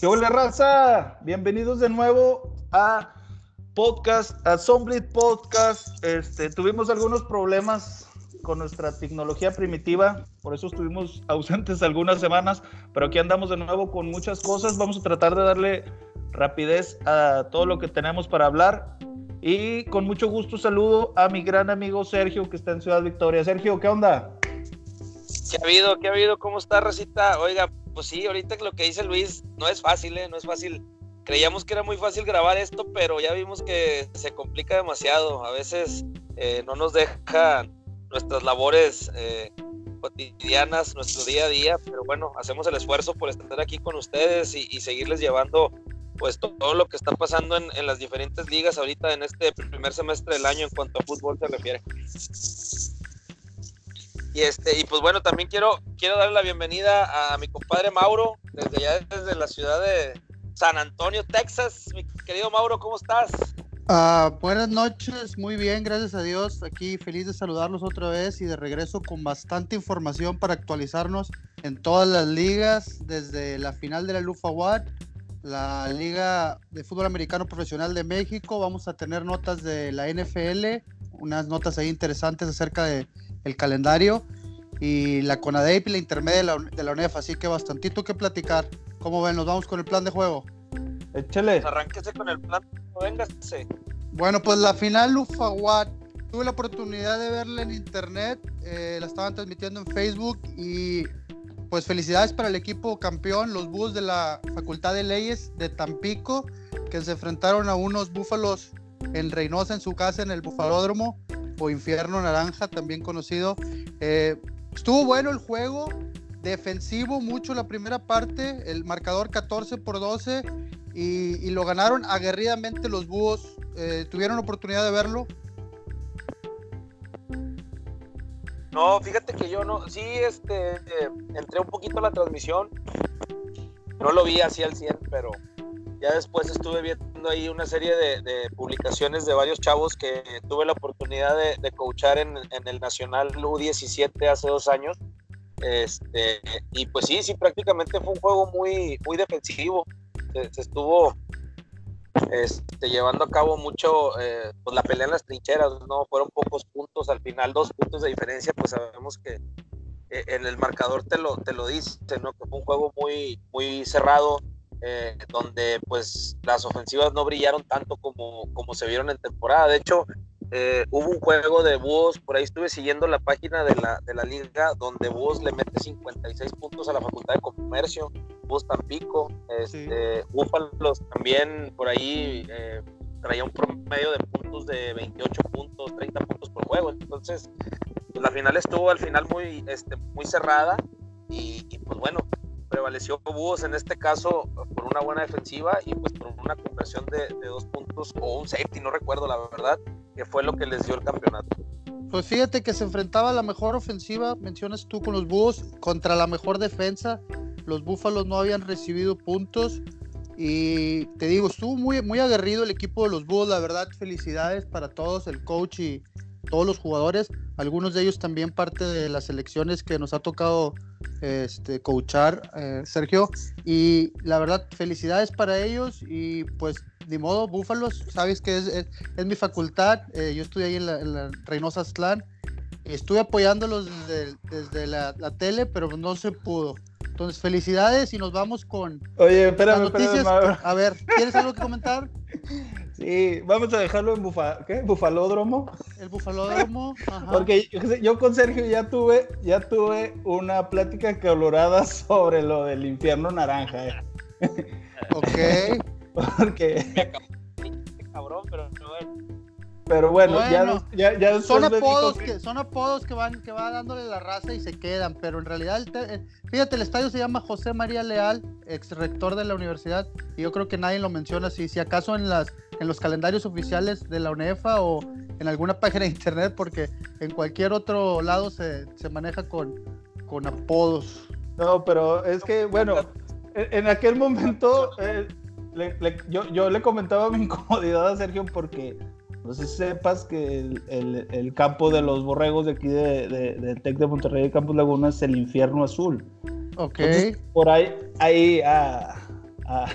¿Qué hola raza? Bienvenidos de nuevo a podcast, a Zomblit Podcast. Este, tuvimos algunos problemas con nuestra tecnología primitiva, por eso estuvimos ausentes algunas semanas, pero aquí andamos de nuevo con muchas cosas. Vamos a tratar de darle rapidez a todo lo que tenemos para hablar. Y con mucho gusto saludo a mi gran amigo Sergio que está en Ciudad Victoria. Sergio, ¿qué onda? ¿Qué ha habido? ¿Qué ha habido? ¿Cómo está, Rosita? Oiga, pues sí, ahorita lo que dice Luis no es fácil, ¿eh? No es fácil. Creíamos que era muy fácil grabar esto, pero ya vimos que se complica demasiado. A veces eh, no nos dejan nuestras labores eh, cotidianas, nuestro día a día, pero bueno, hacemos el esfuerzo por estar aquí con ustedes y, y seguirles llevando pues todo lo que está pasando en, en, las diferentes ligas ahorita en este primer semestre del año en cuanto a fútbol se refiere. Y este, y pues bueno, también quiero, quiero darle la bienvenida a mi compadre Mauro, desde allá desde la ciudad de San Antonio, Texas. Mi querido Mauro, ¿cómo estás? Uh, buenas noches, muy bien, gracias a Dios. Aquí feliz de saludarlos otra vez y de regreso con bastante información para actualizarnos en todas las ligas, desde la final de la Lufa Watt, la Liga de Fútbol Americano Profesional de México. Vamos a tener notas de la NFL, unas notas ahí interesantes acerca de el calendario y la CONADEP y la intermedia de la, de la UNEF, así que bastantito que platicar. ¿Cómo ven? ¿Nos vamos con el plan de juego? Échale. Pues arránquese con el plan, véngase. Bueno, pues la final UFAWAT, tuve la oportunidad de verla en internet, eh, la estaban transmitiendo en Facebook y pues felicidades para el equipo campeón, los Búhos de la Facultad de Leyes de Tampico, que se enfrentaron a unos búfalos en Reynosa en su casa en el Bufalódromo o Infierno Naranja, también conocido. Eh, estuvo bueno el juego, defensivo mucho la primera parte, el marcador 14 por 12 y, lo ganaron aguerridamente los búhos. Eh, ¿Tuvieron oportunidad de verlo? No, fíjate que yo no, sí, este, eh, entré un poquito a la transmisión, no lo vi así al 100, pero ya después estuve viendo ahí una serie de, de publicaciones de varios chavos que tuve la oportunidad de, de coachar en, en, el Nacional U17 hace dos años. Este, y pues sí, sí, prácticamente fue un juego muy, muy defensivo. Se, se estuvo este, llevando a cabo mucho eh, pues la pelea en las trincheras, ¿no? Fueron pocos puntos, al final dos puntos de diferencia, pues sabemos que eh, en el marcador te lo, te lo dice, ¿no? Que fue un juego muy, muy cerrado, eh, donde pues las ofensivas no brillaron tanto como, como se vieron en temporada. De hecho, eh, hubo un juego de Búhos, por ahí estuve siguiendo la página de la, de la liga, donde Búhos le mete 56 puntos a la Facultad de Comercio, Búhos Tampico, este, sí. Búfalos también por ahí eh, traía un promedio de puntos de 28 puntos, 30 puntos por juego. Entonces, pues, la final estuvo al final muy, este, muy cerrada y, y pues bueno, prevaleció Búhos en este caso por una buena defensiva y pues por una conversión de, dos puntos o un safety, no recuerdo la verdad, que fue lo que les dio el campeonato. Pues fíjate que se enfrentaba la mejor ofensiva, mencionas tú con los Búhos, contra la mejor defensa. Los Búfalos no habían recibido puntos y te digo, estuvo muy, muy aguerrido el equipo de los Búhos, la verdad, felicidades para todos, el coach y todos los jugadores, algunos de ellos también parte de las selecciones que nos ha tocado este, coachar, eh, Sergio, y la verdad, felicidades para ellos y pues de modo, Búfalos, sabes que es, es, es mi facultad, eh, yo estudié ahí en la, en la Reynosa Aztlán, estuve apoyándolos desde, desde la, la, tele, pero no se pudo. Entonces, felicidades y nos vamos con Oye, espérame, las noticias. Espérame, a ver, ¿quieres algo que comentar? Sí, vamos a dejarlo en bufa, ¿qué? bufalódromo. El bufalódromo. Ajá. Porque yo con Sergio ya tuve, ya tuve una plática colorada sobre lo del infierno naranja. Eh. Ok. Porque. Cabrón, pero Pero bueno, bueno ya, ya, ya son apodos que... que... son apodos que van que va dándole la raza y se quedan, pero en realidad el te... fíjate, el estadio se llama José María Leal, ex rector de la universidad, y yo creo que nadie lo menciona así, si acaso en las en los calendarios oficiales de la UNEFA o en alguna página de internet, porque en cualquier otro lado se, se maneja con, con apodos. No, pero es que, bueno, en aquel momento eh, le, le, yo, yo, le comentaba mi incomodidad a Sergio porque no sé si sepas que el, el, el campo de los borregos de aquí de, de, de Tec de Monterrey de Campos Laguna es el infierno azul. Ok. Entonces, por ahí, ahí a, a,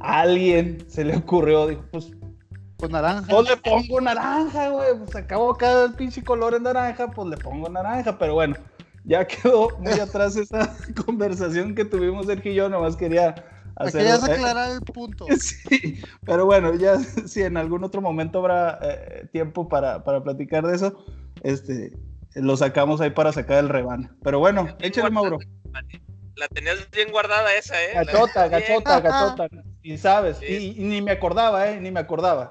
alguien se le ocurrió, dijo, pues pues naranja. Pues le pongo naranja, güey. Pues acabó cada el pinche color en naranja, pues le pongo naranja. Pero bueno, ya quedó muy atrás esa conversación que tuvimos Sergio y yo. Nomás quería hacer. Querías aclarar el punto. Sí, pero bueno, ya si en algún otro momento habrá eh, tiempo para, para platicar de eso, este, lo sacamos ahí para sacar el rebana. Pero bueno, échale, Mauro. La tenías bien guardada esa, ¿eh? Gachota, gachota, gachota. Y sabes, y, ni me acordaba, ¿eh? Ni me acordaba.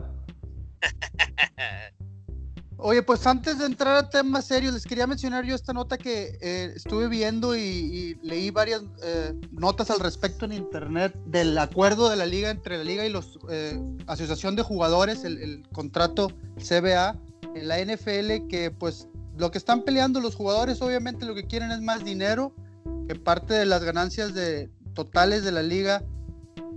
Oye, pues antes de entrar a temas serios, les quería mencionar yo esta nota que eh, estuve viendo y, leí varias eh, notas al respecto en internet del acuerdo de la liga entre la liga y los eh, asociación de jugadores, el, contrato CBA en la NFL, que pues lo que están peleando los jugadores obviamente lo que quieren es más dinero, que parte de las ganancias totales de la liga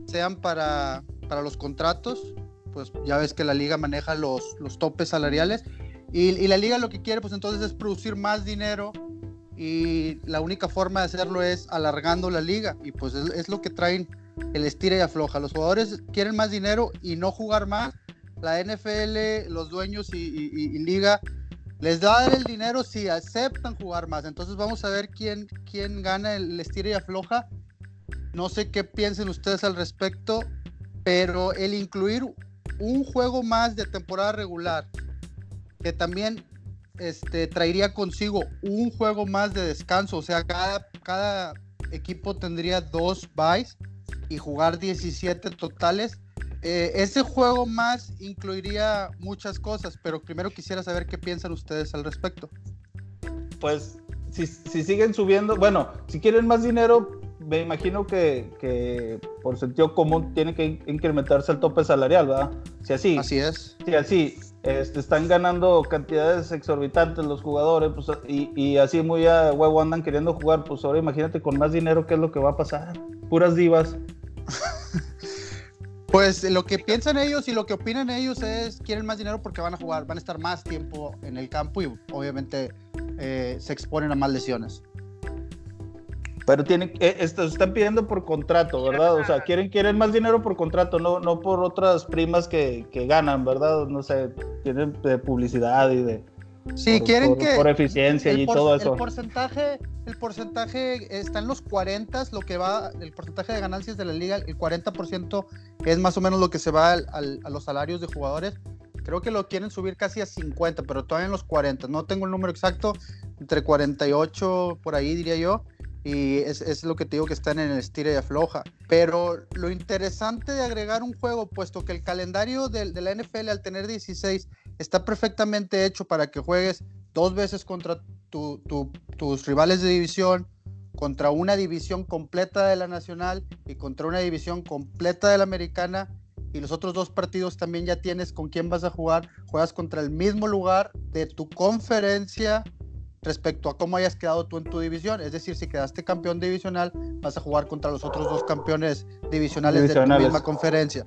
sean para, para los contratos pues ya ves que la liga maneja los, los topes salariales y, la liga lo que quiere pues entonces es producir más dinero y la única forma de hacerlo es alargando la liga y pues es, lo que traen el estira y afloja. Los jugadores quieren más dinero y no jugar más. La NFL, los dueños y, liga les da el dinero si aceptan jugar más. Entonces vamos a ver quién, quién gana el estira y afloja. No sé qué piensen ustedes al respecto, pero el incluir un juego más de temporada regular, que también este, traería consigo un juego más de descanso, o sea, cada, cada equipo tendría dos buys y jugar 17 totales. Eh, ese juego más incluiría muchas cosas, pero primero quisiera saber qué piensan ustedes al respecto. Pues si, si siguen subiendo, bueno, si quieren más dinero, me imagino que, por sentido común tiene que incrementarse el tope salarial, ¿verdad? Si así. Así es. Si así este, están ganando cantidades exorbitantes los jugadores, pues, y, así muy a huevo andan queriendo jugar, pues ahora imagínate con más dinero qué es lo que va a pasar. Puras divas. Pues lo que piensan ellos y lo que opinan ellos es quieren más dinero porque van a jugar, van a estar más tiempo en el campo y obviamente eh, se exponen a más lesiones. Pero tienen, eh, esto, están pidiendo por contrato, ¿verdad? O sea, quieren, quieren más dinero por contrato, no, no por otras primas que, que ganan, ¿verdad? No sé, tienen de publicidad y de... Sí, quieren que... Por eficiencia y todo eso. El porcentaje, el porcentaje está en los 40, lo que va, el porcentaje de ganancias de la liga, el 40% es más o menos lo que se va al, a los salarios de jugadores. Creo que lo quieren subir casi a 50, pero todavía en los 40. No tengo el número exacto, entre 48 por ahí diría yo y es, lo que te digo que están en el estira y afloja. Pero lo interesante de agregar un juego, puesto que el calendario de, la NFL al tener 16 está perfectamente hecho para que juegues dos veces contra tus rivales de división, contra una división completa de la nacional y contra una división completa de la americana. Y los otros dos partidos también ya tienes con quién vas a jugar. Juegas contra el mismo lugar de tu conferencia respecto a cómo hayas quedado tú en tu división. Es decir, si quedaste campeón divisional, vas a jugar contra los otros dos campeones divisionales, de la misma conferencia.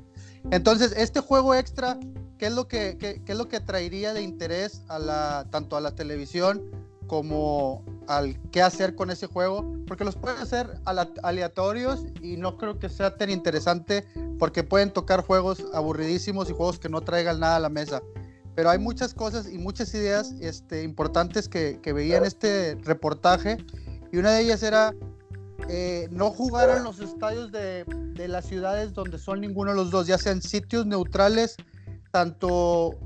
Entonces, este juego extra, ¿qué es lo que, qué, es lo que traería de interés a la, tanto a la televisión como al qué hacer con ese juego? Porque los pueden hacer aleatorios y no creo que sea tan interesante porque pueden tocar juegos aburridísimos y juegos que no traigan nada a la mesa pero hay muchas cosas y muchas ideas este, importantes que, que veía en este reportaje y una de ellas era eh, no jugar en los estadios de, de, las ciudades donde son ninguno de los dos, ya sean sitios neutrales, tanto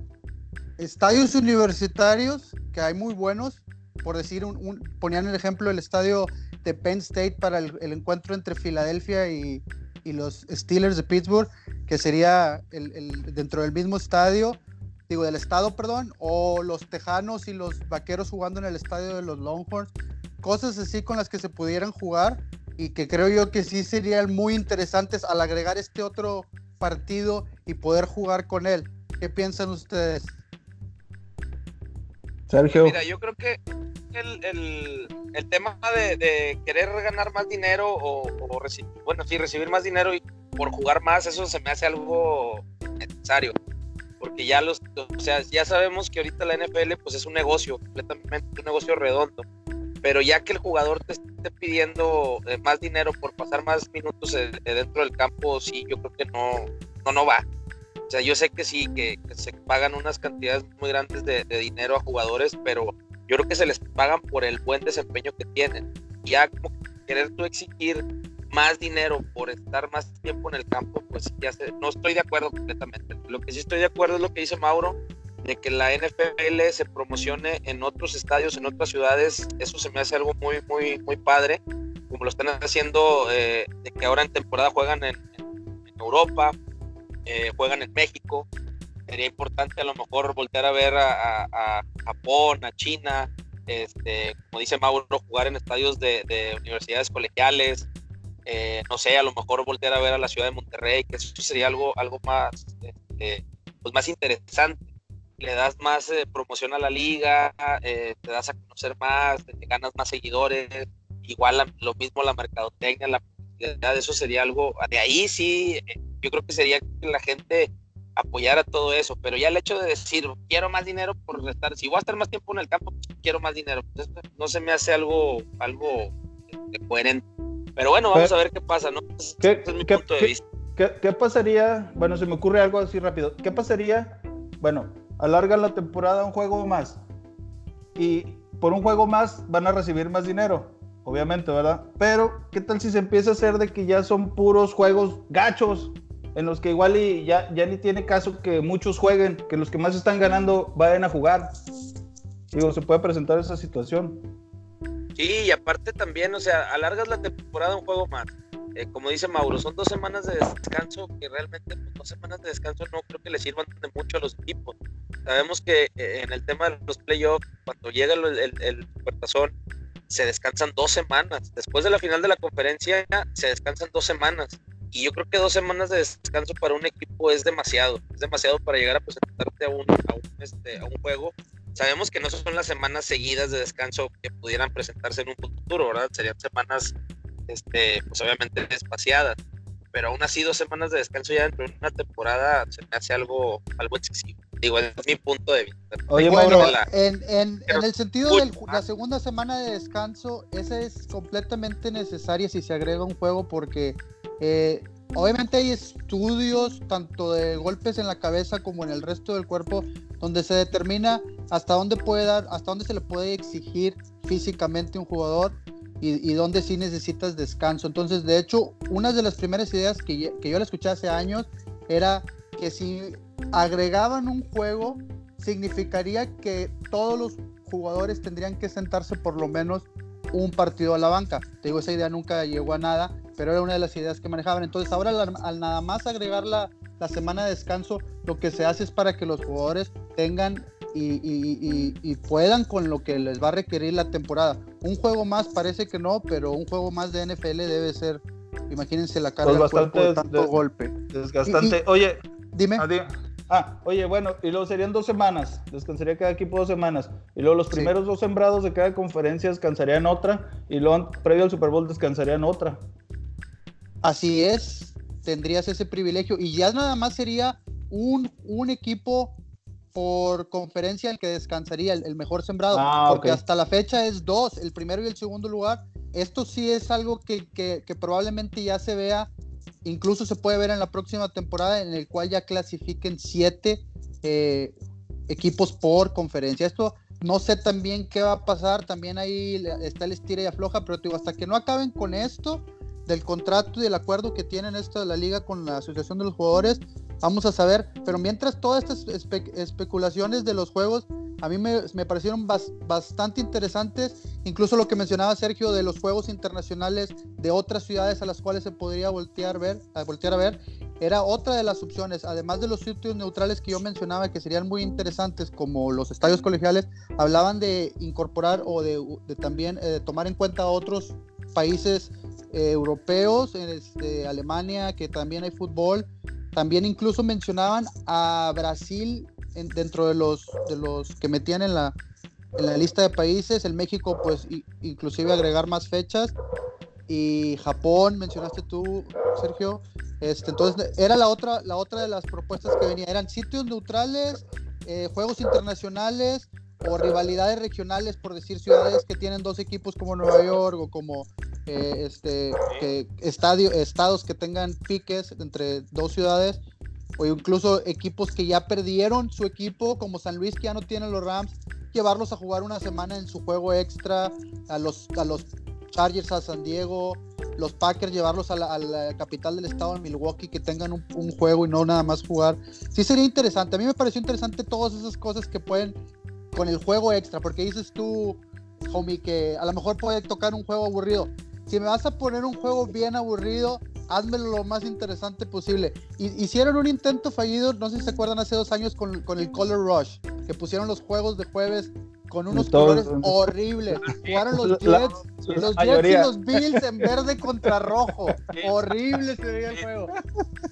estadios universitarios, que hay muy buenos, por decir, un, ponían el ejemplo el estadio de Penn State para el, el encuentro entre Filadelfia y, y, los Steelers de Pittsburgh, que sería el, el, dentro del mismo estadio digo, del estado, perdón, o los Tejanos y los Vaqueros jugando en el estadio de los Longhorns, cosas así con las que se pudieran jugar y que creo yo que sí serían muy interesantes al agregar este otro partido y poder jugar con él. ¿Qué piensan ustedes? Sergio. Mira, yo creo que el, el, tema de, querer ganar más dinero o, o recibir, bueno, sí, recibir más dinero y por jugar más, eso se me hace algo necesario porque ya los, o sea, ya sabemos que ahorita la NFL pues es un negocio, completamente un negocio redondo. pero ya que el jugador te esté pidiendo eh, más dinero por pasar más minutos eh, dentro del campo, sí, yo creo que no, no, no va. O sea, yo sé que sí, que, se pagan unas cantidades muy grandes de, dinero a jugadores, pero yo creo que se les pagan por el buen desempeño que tienen. Ya como querer tú exigir más dinero por estar más tiempo en el campo, pues ya no estoy de acuerdo completamente. Lo que sí estoy de acuerdo es lo que dice Mauro, de que la NFL se promocione en otros estadios, en otras ciudades, eso se me hace algo muy, muy, muy padre, como lo están haciendo, eh, de que ahora en temporada juegan en Europa, eh, juegan en México. Sería importante a lo mejor voltear a ver a, Japón, a China, este, como dice Mauro, jugar en estadios de, universidades colegiales. Eh, no sé, a lo mejor voltear a ver a la ciudad de Monterrey, que eso sería algo, algo más, este, pues más interesante. Le das más eh, promoción a la liga, te das a conocer más, ganas más seguidores, igual lo mismo la mercadotecnia, la eso sería algo, de ahí sí yo creo que sería que la gente apoyara todo eso, pero ya el hecho de decir, quiero más dinero por estar, si voy a estar más tiempo en el campo, quiero más dinero, pues, no se me hace algo, algo este, coherente. Pero bueno, vamos a ver qué pasa, ¿no? ¿Qué, es mi punto de vista. ¿qué, pasaría? Bueno, se me ocurre algo así rápido. ¿Qué pasaría? Bueno, alargan la temporada un juego más y por un juego más van a recibir más dinero obviamente, ¿verdad? Pero, ¿qué tal si se empieza a hacer de que ya son puros juegos gachos? en los que igual y ya, ya ni tiene caso que muchos jueguen, que los que más están ganando vayan a jugar. Digo, se puede presentar esa situación. Y aparte también, o sea, alargas la temporada un juego más. Eh, como dice Mauro, son dos semanas de descanso que realmente pues, dos semanas de descanso no creo que le sirvan de mucho a los equipos. Sabemos que eh, en el tema de los playoffs, cuando llega el, el, el se descansan dos semanas. Después de la final de la conferencia, se descansan dos semanas. Y yo creo que dos semanas de descanso para un equipo es demasiado. Es demasiado para llegar a presentarte a un, a un, este, a un juego. Sabemos que no son las semanas seguidas de descanso que pudieran presentarse en un futuro, ¿verdad? Serían semanas, este, pues obviamente espaciadas. Pero aún así, dos semanas de descanso ya dentro de una temporada se me hace algo, algo excesivo. Digo, es mi punto de vista. Oye, bueno, en, en, en, el sentido de la segunda semana de descanso, esa es completamente necesaria si se agrega un juego porque eh, obviamente hay estudios tanto de golpes en la cabeza como en el resto del cuerpo donde se determina hasta dónde puede dar, hasta dónde se le puede exigir físicamente un jugador y, dónde sí necesitas descanso. Entonces, de hecho, una de las primeras ideas que, que yo le escuché hace años era que si agregaban un juego, significaría que todos los jugadores tendrían que sentarse por lo menos un partido a la banca. Te digo, esa idea nunca llegó a nada, pero era una de las ideas que manejaban. Entonces ahora al, nada más agregar la, la, semana de descanso, lo que se hace es para que los jugadores tengan y, y, y, puedan con lo que les va a requerir la temporada. Un juego más parece que no, pero un juego más de NFL debe ser, imagínense la carga pues bastante tanto golpe. Desgastante. Oye, dime. Ah, oye, bueno, y luego serían dos semanas, descansaría cada equipo dos semanas, y luego los primeros dos sembrados de cada conferencia descansarían otra, y luego previo al Super Bowl descansarían otra. Así es, tendrías ese privilegio y ya nada más sería un, un equipo por conferencia el que descansaría, el, mejor sembrado, ah, porque hasta la fecha es dos, el primero y el segundo lugar. Esto sí es algo que, que, probablemente ya se vea, incluso se puede ver en la próxima temporada, en el cual ya clasifiquen siete eh, equipos por conferencia. Esto no sé también qué va a pasar, también ahí está el estira y afloja, pero digo, hasta que no acaben con esto, del contrato y del acuerdo que tienen esto de la liga con la Asociación de los Jugadores, vamos a saber. Pero mientras todas estas especulaciones de los juegos, a mí me, me parecieron bastante interesantes, incluso lo que mencionaba Sergio de los juegos internacionales de otras ciudades a las cuales se podría voltear, ver, a voltear a ver, era otra de las opciones, además de los sitios neutrales que yo mencionaba que serían muy interesantes, como los estadios colegiales, hablaban de incorporar o de, también eh, tomar en cuenta otros países eh, europeos, este, Alemania, que también hay fútbol. También incluso mencionaban a Brasil dentro de los, de los que metían en la, en la lista de países. El México, pues, inclusive agregar más fechas. Y Japón, mencionaste tú, Sergio. Este, entonces, era la otra, la otra de las propuestas que venía. Eran sitios neutrales, eh, juegos internacionales o rivalidades regionales, por decir ciudades que tienen dos equipos como Nueva York o como eh, este, estadio, estados que tengan piques entre dos ciudades, o incluso equipos que ya perdieron su equipo, como San Luis que ya no tiene los Rams, llevarlos a jugar una semana en su juego extra, a los, a los Chargers a San Diego, los Packers llevarlos a la, capital del estado de Milwaukee, que tengan un, un, juego y no nada más jugar. Sí sería interesante. A mí me pareció interesante todas esas cosas que pueden con el juego extra, porque dices tú, homie, que a lo mejor puede tocar un juego aburrido. Si me vas a poner un juego bien aburrido, házmelo lo más interesante posible. hicieron un intento fallido, no sé si se acuerdan, hace dos años con, con el Color Rush, que pusieron los juegos de jueves con unos colores horribles. Jugaron los Jets, los Jets y los Bills en verde contra rojo. Horrible se veía el juego.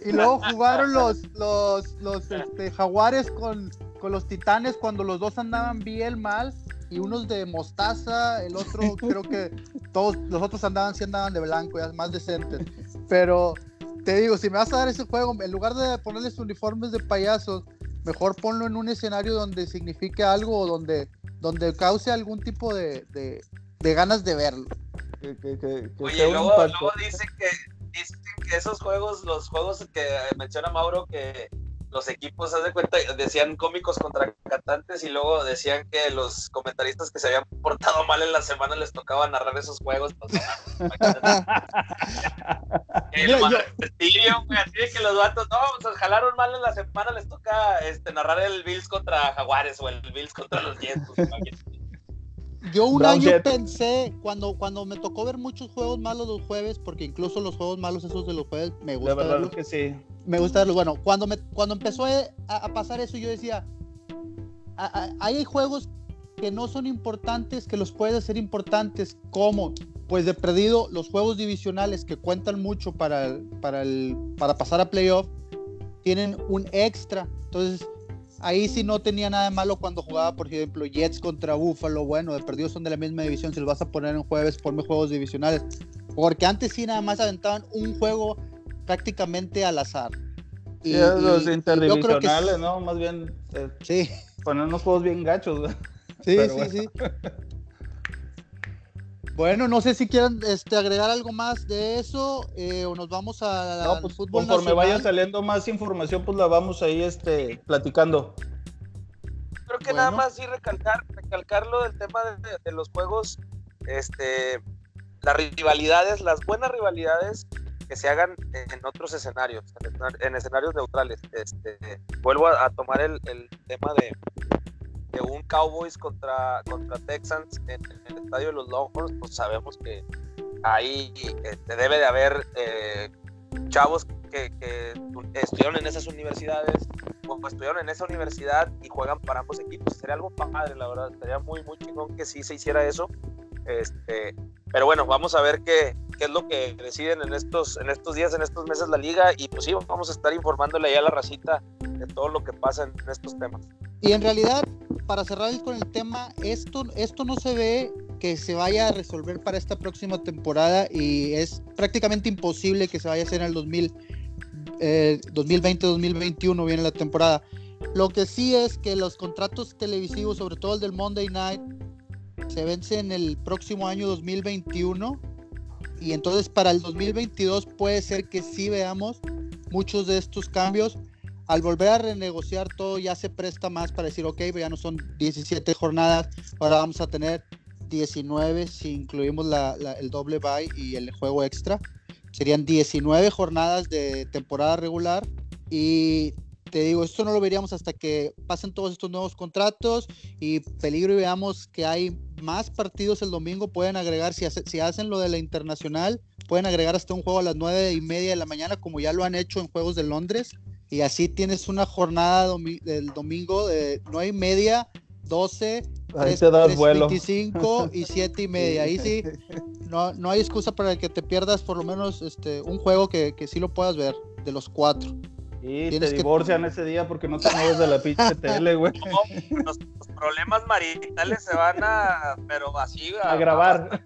Y luego jugaron los, los, los este, Jaguares con, con los Titanes cuando los dos andaban bien mal y unos de mostaza, el otro creo que todos los otros andaban sí andaban de blanco, ya más decentes. Pero te digo, si me vas a dar ese juego, en lugar de ponerles uniformes de payasos, mejor ponlo en un escenario donde signifique algo o donde donde cause algún tipo de, de, ganas de verlo. Oye, luego, luego dicen que, dicen que esos juegos, los juegos que menciona Mauro, que los equipos, haz de cuenta, decían cómicos contra cantantes y luego decían que los comentaristas que se habían portado mal en la semana les tocaba narrar esos juegos. así de que los vatos, no, se jalaron mal en la semana, les toca este, narrar el Bills contra Jaguares o el Bills contra los Jets. Yo un año pensé, cuando, cuando me tocó ver muchos juegos malos los jueves, porque incluso los juegos malos esos de los jueves me gusta. verlo, que sí. Me gusta verlo. Bueno, cuando, me, cuando empezó a, pasar eso, yo decía, hay juegos que no son importantes, que los puedes hacer importantes, como, pues de perdido, los juegos divisionales que cuentan mucho para, para, el, para pasar a playoff, tienen un extra. Entonces, Ahí sí no tenía nada de malo cuando jugaba, por ejemplo, Jets contra Buffalo. Bueno, de perdidos son de la misma división. Si los vas a poner en jueves, ponme juegos divisionales. Porque antes sí nada más aventaban un juego prácticamente al azar. Y, los interdivisionales, ¿no? Más bien. Eh, sí. Poner unos juegos bien gachos, Sí, sí, sí. Bueno, no sé si quieren este, agregar algo más de eso eh, o nos vamos a no, pues, fútbol Conforme vaya saliendo más información, pues la vamos ahí este, platicando. Creo que nada más sí recalcar, recalcar lo del tema de, los juegos, este, las rivalidades, las buenas rivalidades que se hagan en otros escenarios, en, escenarios neutrales. Este, vuelvo a, tomar el tema de, un Cowboys contra, contra Texans en, el estadio de los Longhorns, pues sabemos que ahí este, debe de haber eh, chavos que, que, estudiaron en esas universidades o estudiaron en esa universidad y juegan para ambos equipos. Sería algo padre, la verdad. Estaría muy, muy chingón que sí se hiciera eso. Este, pero bueno, vamos a ver qué, qué, es lo que deciden en estos, en estos días, en estos meses la liga. Y pues sí, vamos a estar informándole ya a la racita de todo lo que pasa en estos temas. Y en realidad, para cerrar con el tema, esto, esto no se ve que se vaya a resolver para esta próxima temporada y es prácticamente imposible que se vaya a hacer en el 2000, 2020-2021, viene la temporada. Lo que sí es que los contratos televisivos, sobre todo el del Monday Night, se vence en el próximo año 2021 y entonces para el 2022 puede ser que sí veamos muchos de estos cambios al volver a renegociar todo ya se presta más para decir, ok, ya no son 17 jornadas, ahora vamos a tener 19 si incluimos el doble bye y el juego extra. Serían 19 jornadas de temporada regular y te digo, esto no lo veríamos hasta que pasen todos estos nuevos contratos y peligro y veamos que hay más partidos el domingo. Pueden agregar, si, si hacen lo de la internacional, pueden agregar hasta un juego a las 9 y media de la mañana, como ya lo han hecho en Juegos de Londres y así tienes una jornada del domingo de 9 y media, 12, 25 y 7 y media. Ahí sí, no, no hay excusa para que te pierdas por lo menos este, un juego que, que sí lo puedas ver, de los cuatro. Y te divorcian ese día porque no te mueves de la pinche tele, güey. los, problemas maritales se van a, pero así, a, grabar.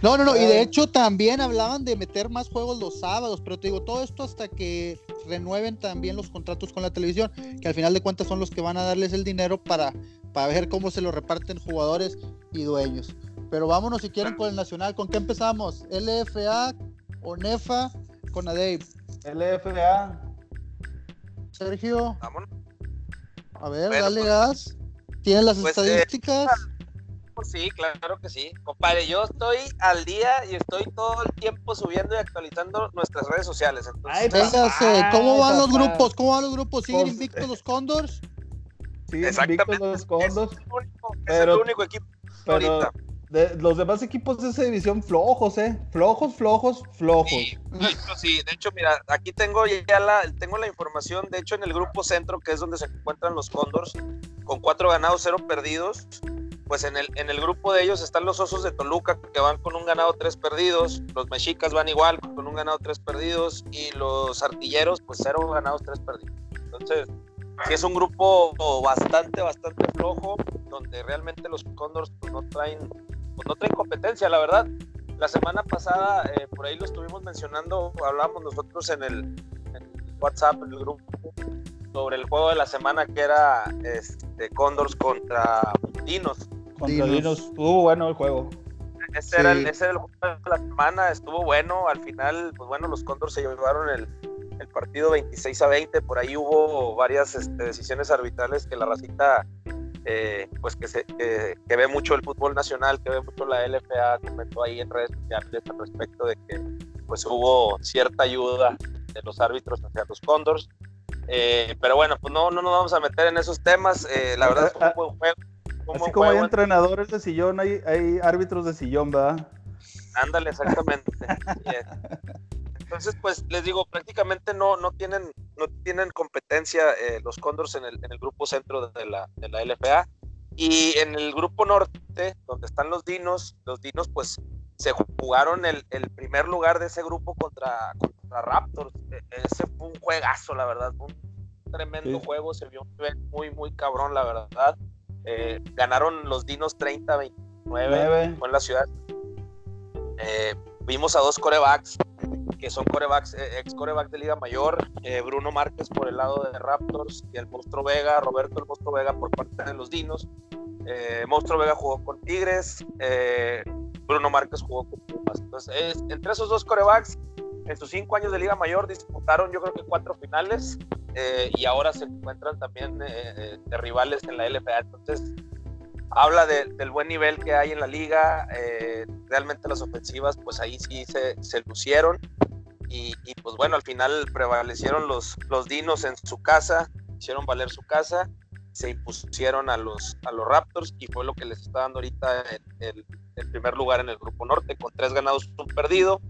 No, no, no, y de hecho también hablaban de meter más juegos los sábados, pero te digo, todo esto hasta que renueven también los contratos con la televisión, que al final de cuentas son los que van a darles el dinero para, para ver cómo se lo reparten jugadores y dueños. Pero vámonos si quieren con el Nacional, ¿con qué empezamos? LFA, ONEFA, con Adave. LFA. Sergio. Vámonos. A ver, Bueno, dale pues- gas. ¿Tienes las pues, eh, estadísticas? Sí, claro que sí. Compadre, yo estoy al día y estoy todo el tiempo subiendo y actualizando nuestras redes sociales. Entonces, Ay, Véngase, ¿cómo van los grupos? ¿Cómo van los grupos? ¿Siguen Pues, invictos los Condors? Sí, Exactamente. invictos los condos, es, el único, es Pero- el único equipo pero ahorita. de- los demás equipos de esa división flojos, ¿eh? Flojos, flojos, flojos. Sí, de hecho, sí, de hecho, mira, aquí tengo ya la, tengo la información, de hecho, en el grupo centro, que es donde se encuentran los Condors, con cuatro ganados, cero perdidos, pues en el, en el grupo de ellos están los Osos de Toluca, que van con un ganado, tres perdidos, los Mexicas van igual, con un ganado, tres perdidos, y los Artilleros, pues cero ganados, tres perdidos. Entonces, sí es un grupo bastante, bastante flojo, donde realmente los Condors pues, no traen, pues, no traen competencia, la verdad. La semana pasada, eh, por ahí lo estuvimos mencionando, hablábamos nosotros en el, WhatsApp, en el grupo, sobre el juego de la semana que era este, contra Dinos. Contra Dinos. Dinos. Estuvo bueno el juego. Ese, era el, Sí. ese era el juego de la semana, estuvo bueno. Al final, pues bueno, los Condors se llevaron el, el partido 26 a 20. Por ahí hubo varias este, decisiones arbitrales que la racita, eh, pues que, se, que, que ve mucho el fútbol nacional, que ve mucho la LFA, comentó ahí en redes sociales al respecto de que pues hubo cierta ayuda de los árbitros hacia los Condors. Eh, pero bueno, pues no, no nos vamos a meter en esos temas. Eh, la verdad fue un buen juego. Así como hay entrenadores de sillón, hay, hay árbitros de sillón, ¿verdad? Ándale, exactamente. Entonces, pues les digo, prácticamente no, no tienen, no tienen competencia eh, los Condors en el, en el grupo centro de la, de la LFA. Y en el grupo norte, donde están los Dinos, los Dinos pues se jugaron el, el primer lugar de ese grupo contra, contra Raptors. E- ese fue un juegazo, la verdad, un tremendo Sí. juego, se vio un nivel muy, muy cabrón, la verdad. Eh, ganaron los Dinos 30-29 Nueve. fue en la ciudad. Eh, vimos a dos corebacks que son corebacks, eh, ex corebacks de Liga Mayor, eh, Bruno Márquez por el lado de Raptors y el Monstruo Vega, Roberto el Monstruo Vega por parte de los Dinos. Eh, Monstruo Vega jugó con Tigres, eh, Bruno Márquez jugó con Pumas. Entonces, es- entre esos dos corebacks, en sus cinco años de Liga Mayor disputaron yo creo que cuatro finales eh, y ahora se encuentran también eh, eh, de rivales en la LFA. Entonces, habla de- del buen nivel que hay en la liga. eh, realmente las ofensivas, pues ahí sí se, se lucieron. Y, y, pues bueno, al final prevalecieron los, los dinos en su casa, hicieron valer su casa, se impusieron a los, a los Raptors y fue lo que les está dando ahorita el, el- el primer lugar en el grupo norte, con tres ganados, un perdido.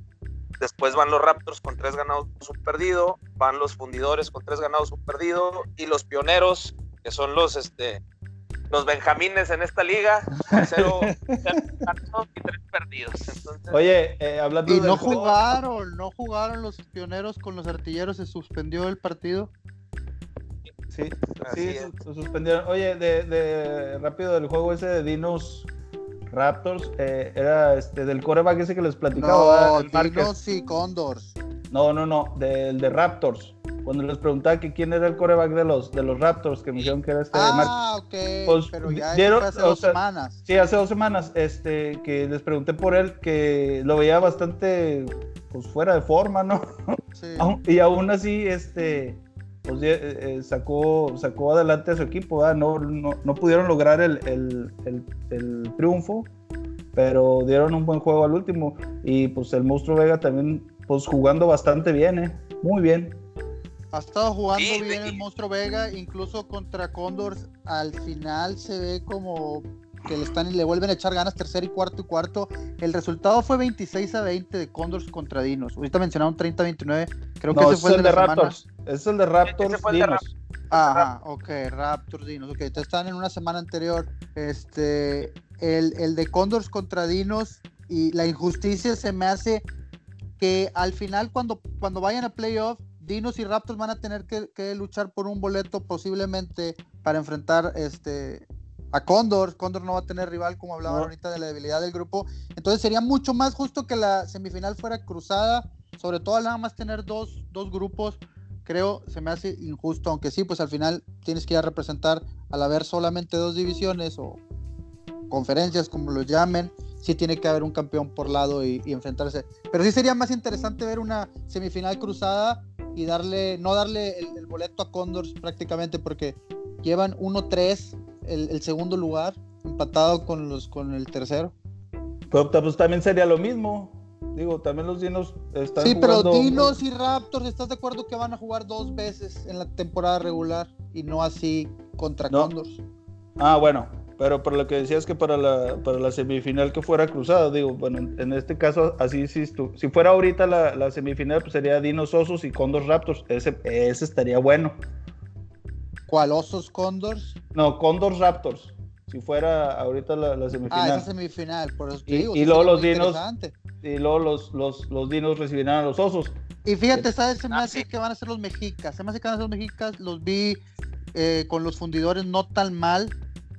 Después van los Raptors con tres ganados, un perdido. Van los fundidores con tres ganados, un perdido. Y los pioneros, que son los, este, los benjamines en esta liga, cero, cero ganados y tres perdidos. Entonces, Oye, eh, hablando Y del no juego- jugaron, no jugaron los pioneros con los artilleros, se suspendió el partido. Sí, Así se suspendieron. Oye, de, de rápido del juego ese de Dinos Raptors, eh, era este del coreback ese que les platicaba. No, el y Condors. No, no, no, del de Raptors. Cuando les preguntaba que quién era el coreback de los, de los Raptors, que me dijeron que era este. Ah, ok. Pues, pero ya dieron- hace dos sea, semanas. Sí, hace dos semanas, este, que les pregunté por él, que lo veía bastante, pues, fuera de forma, ¿no? Sí. Y aún así, este, pues, eh, eh, sacó, sacó adelante a su equipo, ¿verdad? No, no, no pudieron lograr el, el- el- el triunfo, pero dieron un buen juego al último. Y pues el Monstruo Vega también, pues, jugando bastante bien, ¿eh? Muy bien. Ha estado jugando Sí, bien de- el Monstruo Vega, incluso contra Condors. Al final se ve como que le están y le vuelven a echar ganas tercer y cuarto y cuarto. El resultado fue 26 a 20 de Condors contra Dinos. Ahorita mencionaron 30 a 29. Creo que ese fue el de. Raptors. Ese es el de Raptors. fue el de Dinos. Ajá, ok, Raptors Dinos. Ok, entonces están en una semana anterior. Este, el, el de Condors contra Dinos y la injusticia se me hace que al final cuando, cuando vayan a playoff, Dinos y Raptors van a tener que, que luchar por un boleto posiblemente para enfrentar este a Condor. Condor no va a tener rival, como hablaban ahorita de la debilidad del grupo. Entonces sería mucho más justo que la semifinal fuera cruzada, sobre todo nada más tener dos, dos grupos. Creo se me hace injusto, aunque sí, pues al final tienes que ir a representar al haber solamente dos divisiones o conferencias, como lo llamen, sí tiene que haber un campeón por lado y, enfrentarse. Pero sí sería más interesante ver una semifinal cruzada y darle, no darle el, boleto a Condors prácticamente porque llevan 1-3 el, segundo lugar, empatado con los con el tercero. Pero pues también sería lo mismo. Digo, también los Dinos están Sí, pero Dinos y Raptors, ¿estás de acuerdo que van a jugar dos veces en la temporada regular y no así contra Condors? Ah, bueno, pero por lo que decías que para la, para la semifinal que fuera cruzada, digo, bueno, en este caso, así si, si fuera ahorita la, la, semifinal, pues sería Dinos Osos y Condors Raptors. Ese, ese estaría bueno. ¿Cuál? ¿Osos Condors? No, Condors Raptors. Si fuera ahorita la, semifinal. Ah, esa semifinal, por eso y, y luego los Dinos. Y luego los, los, los Dinos recibirán a los Osos. Y fíjate, ¿sabes? Se me ah, hace que van a ser los Mexicas. Se me hace que van a ser los Mexicas. Los vi eh, con los fundidores no tan mal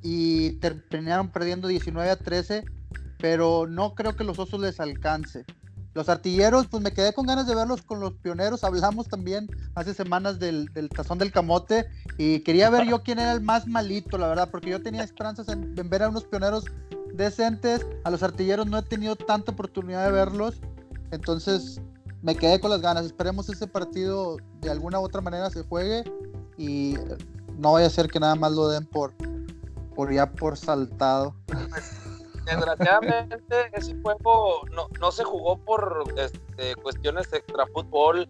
y terminaron perdiendo 19 a 13, pero no creo que los osos les alcance. Los artilleros, pues me quedé con ganas de verlos con los pioneros. Hablamos también hace semanas del, tazón del camote y quería ver yo quién era el más malito, la verdad, porque yo tenía esperanzas en, ver a unos pioneros decentes. A los artilleros no he tenido tanta oportunidad de verlos. Entonces me quedé con las ganas. Esperemos ese partido de alguna u otra manera se juegue y no vaya a ser que nada más lo den por, por ya por saltado. Desgraciadamente ese juego no, no se jugó por este, cuestiones de extra fútbol,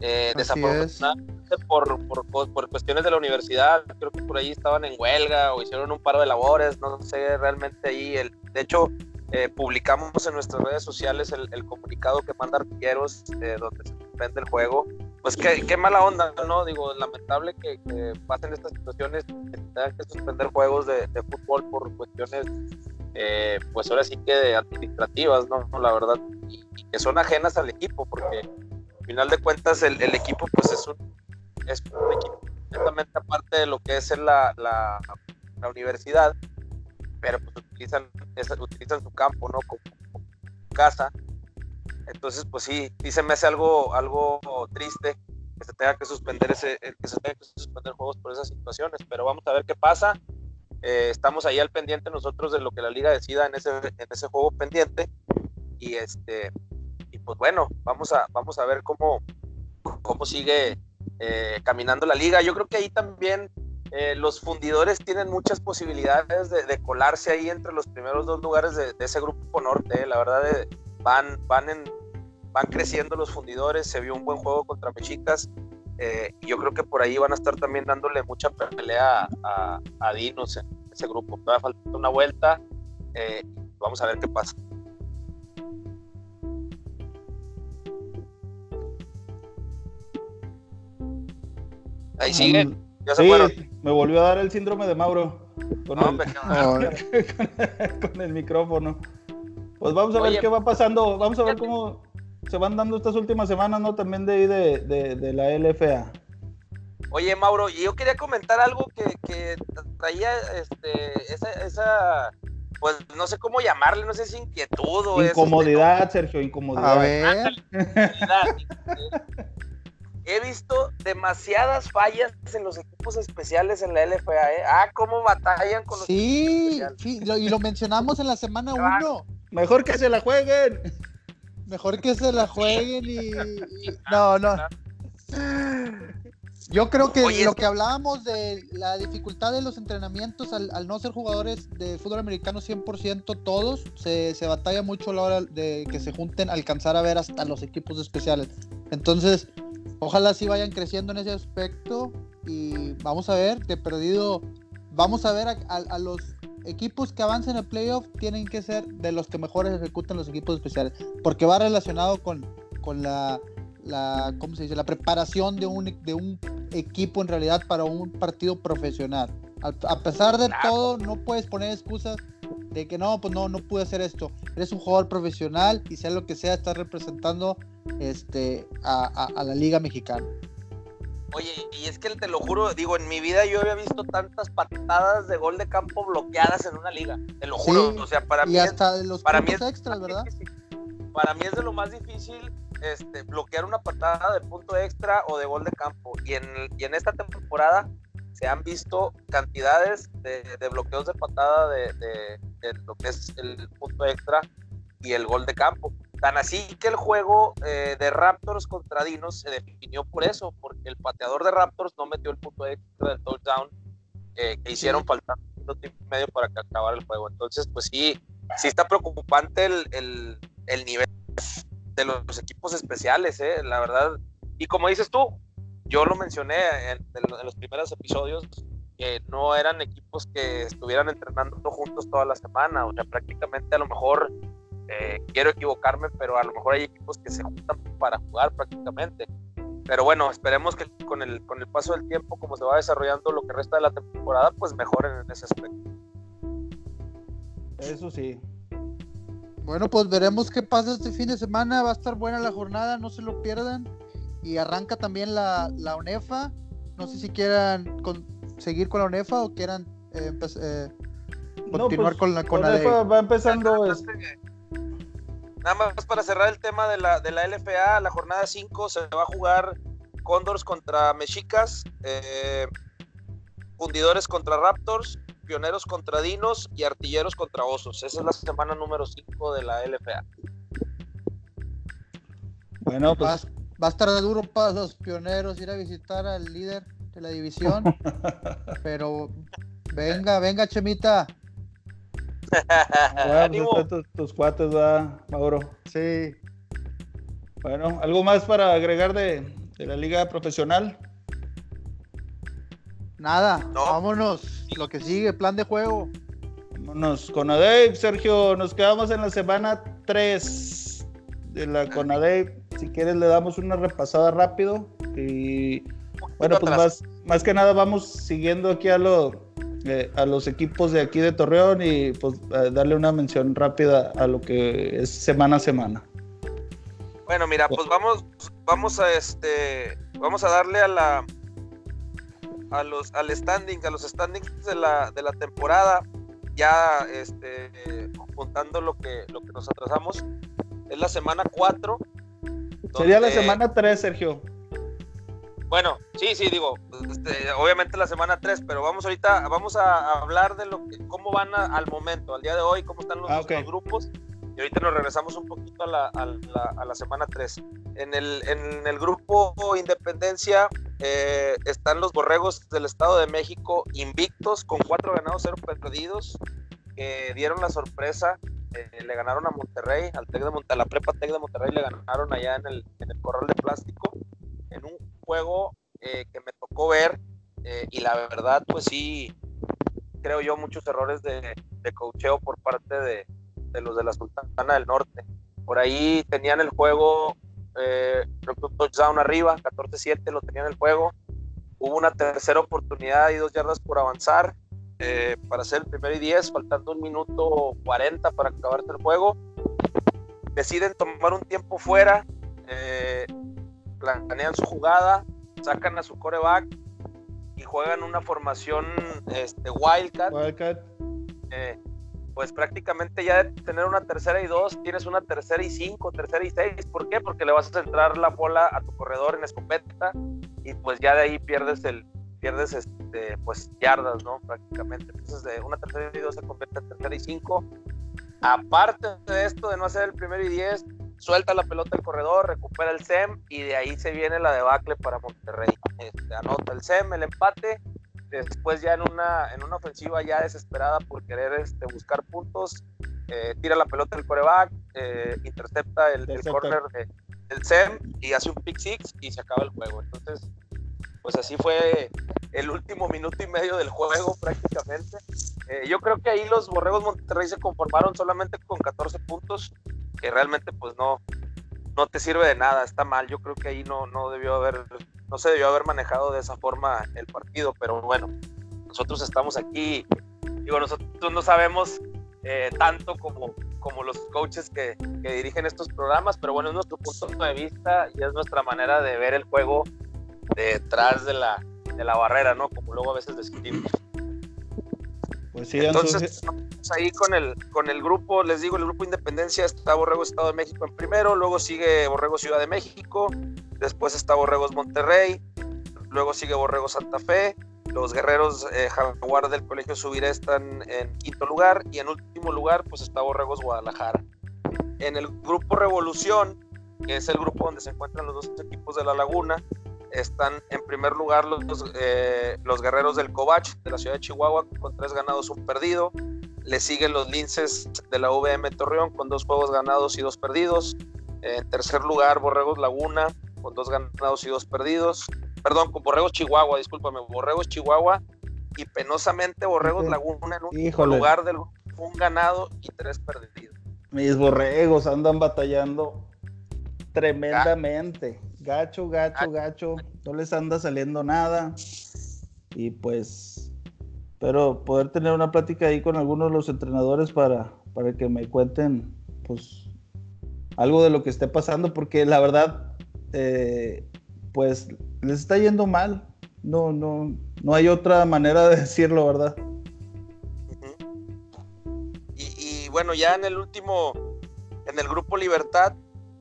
eh, desafortunadamente por, por, por, cuestiones de la universidad, creo que por ahí estaban en huelga o hicieron un paro de labores, no sé realmente ahí, el, de hecho eh, publicamos en nuestras redes sociales el, el comunicado que manda Artilleros eh, donde se suspende el juego pues qué, qué, mala onda, ¿no? Digo, lamentable que, pasen estas situaciones, que tengan que suspender juegos de, fútbol por cuestiones, eh, pues ahora sí que administrativas, ¿no? La verdad, y, que son ajenas al equipo, porque al final de cuentas el, equipo, pues es un, es un equipo completamente aparte de lo que es la, la, la universidad, pero pues utilizan, utilizan su campo, ¿no? como casa entonces, pues sí, sí se me hace algo, algo triste que se tenga que suspender ese, que se tenga que suspender juegos por esas situaciones, pero vamos a ver qué pasa. Eh, estamos ahí al pendiente nosotros de lo que la liga decida en ese, en ese juego pendiente y este y pues bueno, vamos a, vamos a ver cómo, cómo sigue eh, caminando la liga. Yo creo que ahí también los fundidores tienen muchas posibilidades de, colarse ahí entre los primeros dos lugares de, ese grupo norte. La verdad, van, van, en, van creciendo los fundidores, se vio un buen juego contra Mexicas. Eh, yo creo que por ahí van a estar también dándole mucha pelea a, a Dinos en ese grupo. Todavía falta una vuelta. Eh, vamos a ver qué pasa. Ahí siguen. Ya se sí, me volvió a dar el síndrome de Mauro. Con, el, con el micrófono. Pues vamos a ver qué va pasando, vamos a ver cómo se van dando estas últimas semanas, ¿no? También de ahí de, la LFA. Oye, Mauro, yo quería comentar algo que, traía este, esa, pues no sé cómo llamarle, no sé si inquietud o Incomodidad, Sergio, incomodidad. A ver. He visto demasiadas fallas en los equipos especiales en la LFA, ¿eh? Ah, cómo batallan con los sí, Sí, y lo mencionamos en la semana 1. Mejor que se la jueguen. Mejor que se la jueguen y. No, no. Yo creo que lo que hablábamos de la dificultad de los entrenamientos al, no ser jugadores de fútbol americano 100% todos, se, se, batalla mucho a la hora de que se junten, alcanzar a ver hasta los equipos especiales. Entonces, ojalá sí vayan creciendo en ese aspecto y vamos a ver, que perdido, vamos a ver a los equipos que avancen al playoff tienen que ser de los que mejores ejecutan los equipos especiales, porque va relacionado con, con la, la, ¿cómo se dice? la preparación de un, de un equipo en realidad para un partido profesional. A, pesar de todo, no puedes poner excusas de que no, pues no, no pude hacer esto. Eres un jugador profesional y sea lo que sea, estás representando este, a, a la Liga Mexicana. Oye, y es que te lo juro, digo, en mi vida yo había visto tantas patadas de gol de campo bloqueadas en una liga. Te lo juro. o sea, para mí. hasta es, los para mí extras, ¿verdad? Para mí es de lo más difícil este, bloquear una patada de punto extra o de gol de campo. Y en, y en esta temporada se han visto cantidades de, bloqueos de patada de, de, lo que es el punto extra y el gol de campo. Tan así que el juego eh, de Raptors contra Dinos se definió por eso, porque el pateador de Raptors no metió el punto extra del touchdown eh, que hicieron faltar un minuto y medio para que acabara el juego. Entonces, pues sí, sí está preocupante el, el, el nivel de los equipos especiales, eh, la verdad. Y como dices tú, yo lo mencioné en, los primeros episodios, que no eran equipos que estuvieran entrenando juntos toda la semana, o sea, prácticamente a lo mejor, eh, quiero equivocarme, pero a lo mejor hay equipos que se juntan para jugar prácticamente. Pero bueno, esperemos que con el, con el paso del tiempo, como se va desarrollando lo que resta de la temporada, pues mejoren en ese aspecto. Eso sí, bueno, pues veremos qué pasa este fin de semana. Va a estar buena la jornada, no se lo pierdan. Y arranca también la, la UNEFA. No sé si quieran seguir con la UNEFA o quieran eh, eh, continuar pues, con la con UNEFA va empezando. Nada más para cerrar el tema de la, de la LFA, la jornada 5 se va a jugar Condors contra Mexicas, eh, Fundidores contra Raptors, Pioneros contra Dinos y Artilleros contra Osos. Esa es la semana número 5 de la LFA. Bueno, pues va, a estar duro para los pioneros ir a visitar al líder de la división. pero venga, venga, Chemita. Bueno, pues tus, tus, cuates, va, Mauro. Sí. Bueno, ¿algo más para agregar de, de la liga profesional? Nada, vámonos. Lo que sigue, plan de juego. Vámonos. Conadey, Sergio, nos quedamos en la semana 3 de la Conadey. Si quieres, le damos una repasada rápido. Y bueno, pues más, más que nada vamos siguiendo aquí a, lo, eh, a los equipos de aquí de Torreón y pues darle una mención rápida a lo que es semana a semana. Bueno, mira, pues vamos, vamos a este, vamos a darle a la a los, al standing, a los standings de la, de la temporada, ya este, juntando lo que, lo que nos atrasamos, es la semana 4. Sería la semana 3, Sergio. Bueno, sí, sí, digo, este, obviamente la semana 3, pero vamos ahorita, vamos a, hablar de lo que, cómo van al momento, al día de hoy, cómo están los, ah, los grupos y ahorita nos regresamos un poquito a la, a la, a la semana 3. En el, en el grupo Independencia eh, están los Borregos del Estado de México invictos con cuatro ganados, cero perdidos, que dieron la sorpresa. Eh, le ganaron a Monterrey, al Tec de a la Prepa Tec de Monterrey le ganaron allá en el, en el corral de plástico, en un juego eh, que me tocó ver y la verdad, pues sí, creo yo, muchos errores de, de cocheo por parte de, de los de la Sultana del Norte. Por ahí tenían el juego, eh, un touchdown arriba, 14-7 lo tenían el juego. Hubo una tercera oportunidad y dos yardas por avanzar eh, para hacer el primer y 10, faltando un minuto 40 para acabarse el juego. Deciden tomar un tiempo fuera, eh, planean su jugada, sacan a su coreback y juegan una formación este, Wildcat. Wildcat. Eh, pues prácticamente ya de tener una tercera y dos, tienes una tercera y cinco, tercera y seis. ¿Por qué? Porque le vas a centrar la bola a tu corredor en escopeta y pues ya de ahí pierdes el pierdes este, pues yardas, ¿no? Prácticamente. Entonces de una tercera y dos se convierte en tercera y cinco. Aparte de esto de no hacer el primero y diez, suelta la pelota el corredor, recupera el SEM y de ahí se viene la debacle para Monterrey. Este, anota el SEM, el empate después ya en una, en una ofensiva ya desesperada por querer este, buscar puntos, eh, tira la pelota del coreback, eh, intercepta el, el corner del SEM y hace un pick six y se acaba el juego. Entonces, pues así fue el último minuto y medio del juego prácticamente. Eh, yo creo que ahí los Borregos Monterrey se conformaron solamente con 14 puntos, que realmente pues no, no te sirve de nada, está mal. Yo creo que ahí no, no debió haber no se debió haber manejado de esa forma el partido, pero bueno, nosotros estamos aquí, digo, nosotros no sabemos eh, tanto como, como los coaches que, dirigen estos programas, pero bueno, es nuestro punto de vista y es nuestra manera de ver el juego detrás de la, de la barrera, ¿no? Como luego a veces describimos. Pues sí, Entonces, ahí con el, con el grupo, les digo, el grupo Independencia está Borrego Estado de México en primero, luego sigue Borrego Ciudad de México, después está Borregos Monterrey, luego sigue Borrego Santa Fe, los guerreros eh, Jaguar del Colegio Subiré están en quinto lugar y en último lugar pues está Borregos Guadalajara. En el grupo Revolución, que es el grupo donde se encuentran los dos equipos de La Laguna, están en primer lugar los, eh, los guerreros del Covach de la ciudad de Chihuahua con tres ganados, un perdido. Le siguen los linces de la VM Torreón con dos juegos ganados y dos perdidos. En tercer lugar, Borregos Laguna con dos ganados y dos perdidos. Perdón, con Borregos Chihuahua, discúlpame, Borregos Chihuahua y penosamente Borregos Laguna en un lugar de un ganado y tres perdidos. Mis borregos andan batallando tremendamente. Gacho, gacho, ah. gacho. No les anda saliendo nada. Y pues, pero poder tener una plática ahí con algunos de los entrenadores para, para que me cuenten, pues, algo de lo que esté pasando, porque la verdad, eh, pues, les está yendo mal. No, no, no hay otra manera de decirlo, ¿verdad? y bueno, ya en el último, en el grupo Libertad,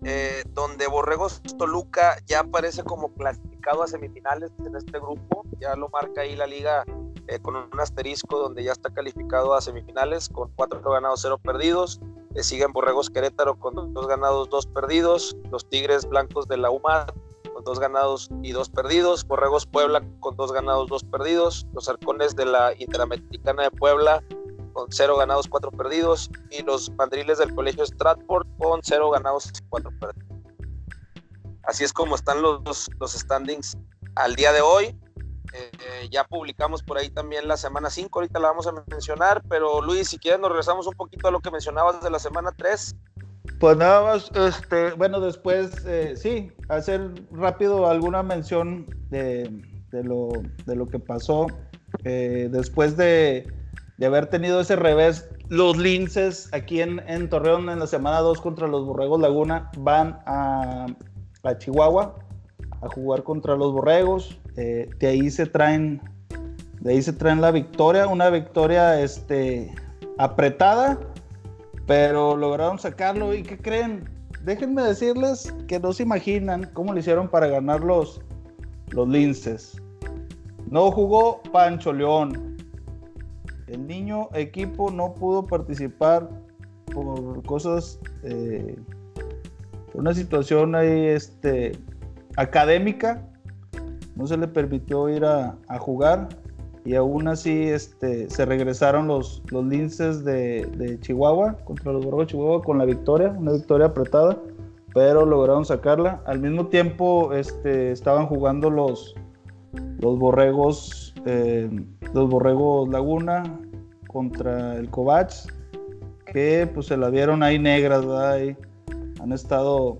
eh, donde Borregos Toluca ya aparece como clasificado a semifinales en este grupo, ya lo marca ahí la liga eh, con un asterisco donde ya está calificado a semifinales con cuatro ganados, cero perdidos. Le siguen Borregos Querétaro con dos ganados, dos perdidos. Los Tigres Blancos de la UMA con dos ganados y dos perdidos. Borregos Puebla con dos ganados, dos perdidos. Los Arcones de la Interamericana de Puebla con cero ganados, cuatro perdidos, y los mandriles del colegio Stratford con cero ganados y cuatro perdidos. Así es como están los, los standings al día de hoy. Eh, ya publicamos por ahí también la semana 5, ahorita la vamos a mencionar, pero Luis, si quieres nos regresamos un poquito a lo que mencionabas de la semana 3. Pues nada más, este, bueno, después, eh, sí, hacer rápido alguna mención de, de, lo, de lo que pasó. Eh, después de, de haber tenido ese revés. Los linces aquí en, en Torreón en la semana 2 contra los Borregos Laguna van a, Chihuahua a jugar contra los Borregos. Eh, de ahí se traen de ahí se traen la victoria, una victoria este, apretada, pero lograron sacarlo. ¿Y qué creen? Déjenme decirles que no se imaginan cómo lo hicieron para ganar los linces. No jugó Pancho León, el niño equipo no pudo participar por cosas, eh, una situación ahí este, académica, no se le permitió ir a, jugar y aún así este, se regresaron los, los linces de, Chihuahua contra los Borregos de Chihuahua con la victoria, una victoria apretada, pero lograron sacarla. Al mismo tiempo este, estaban jugando los, los Borregos eh, los Borregos Laguna contra el Kovacs, que pues se la vieron ahí negras, ¿verdad? han estado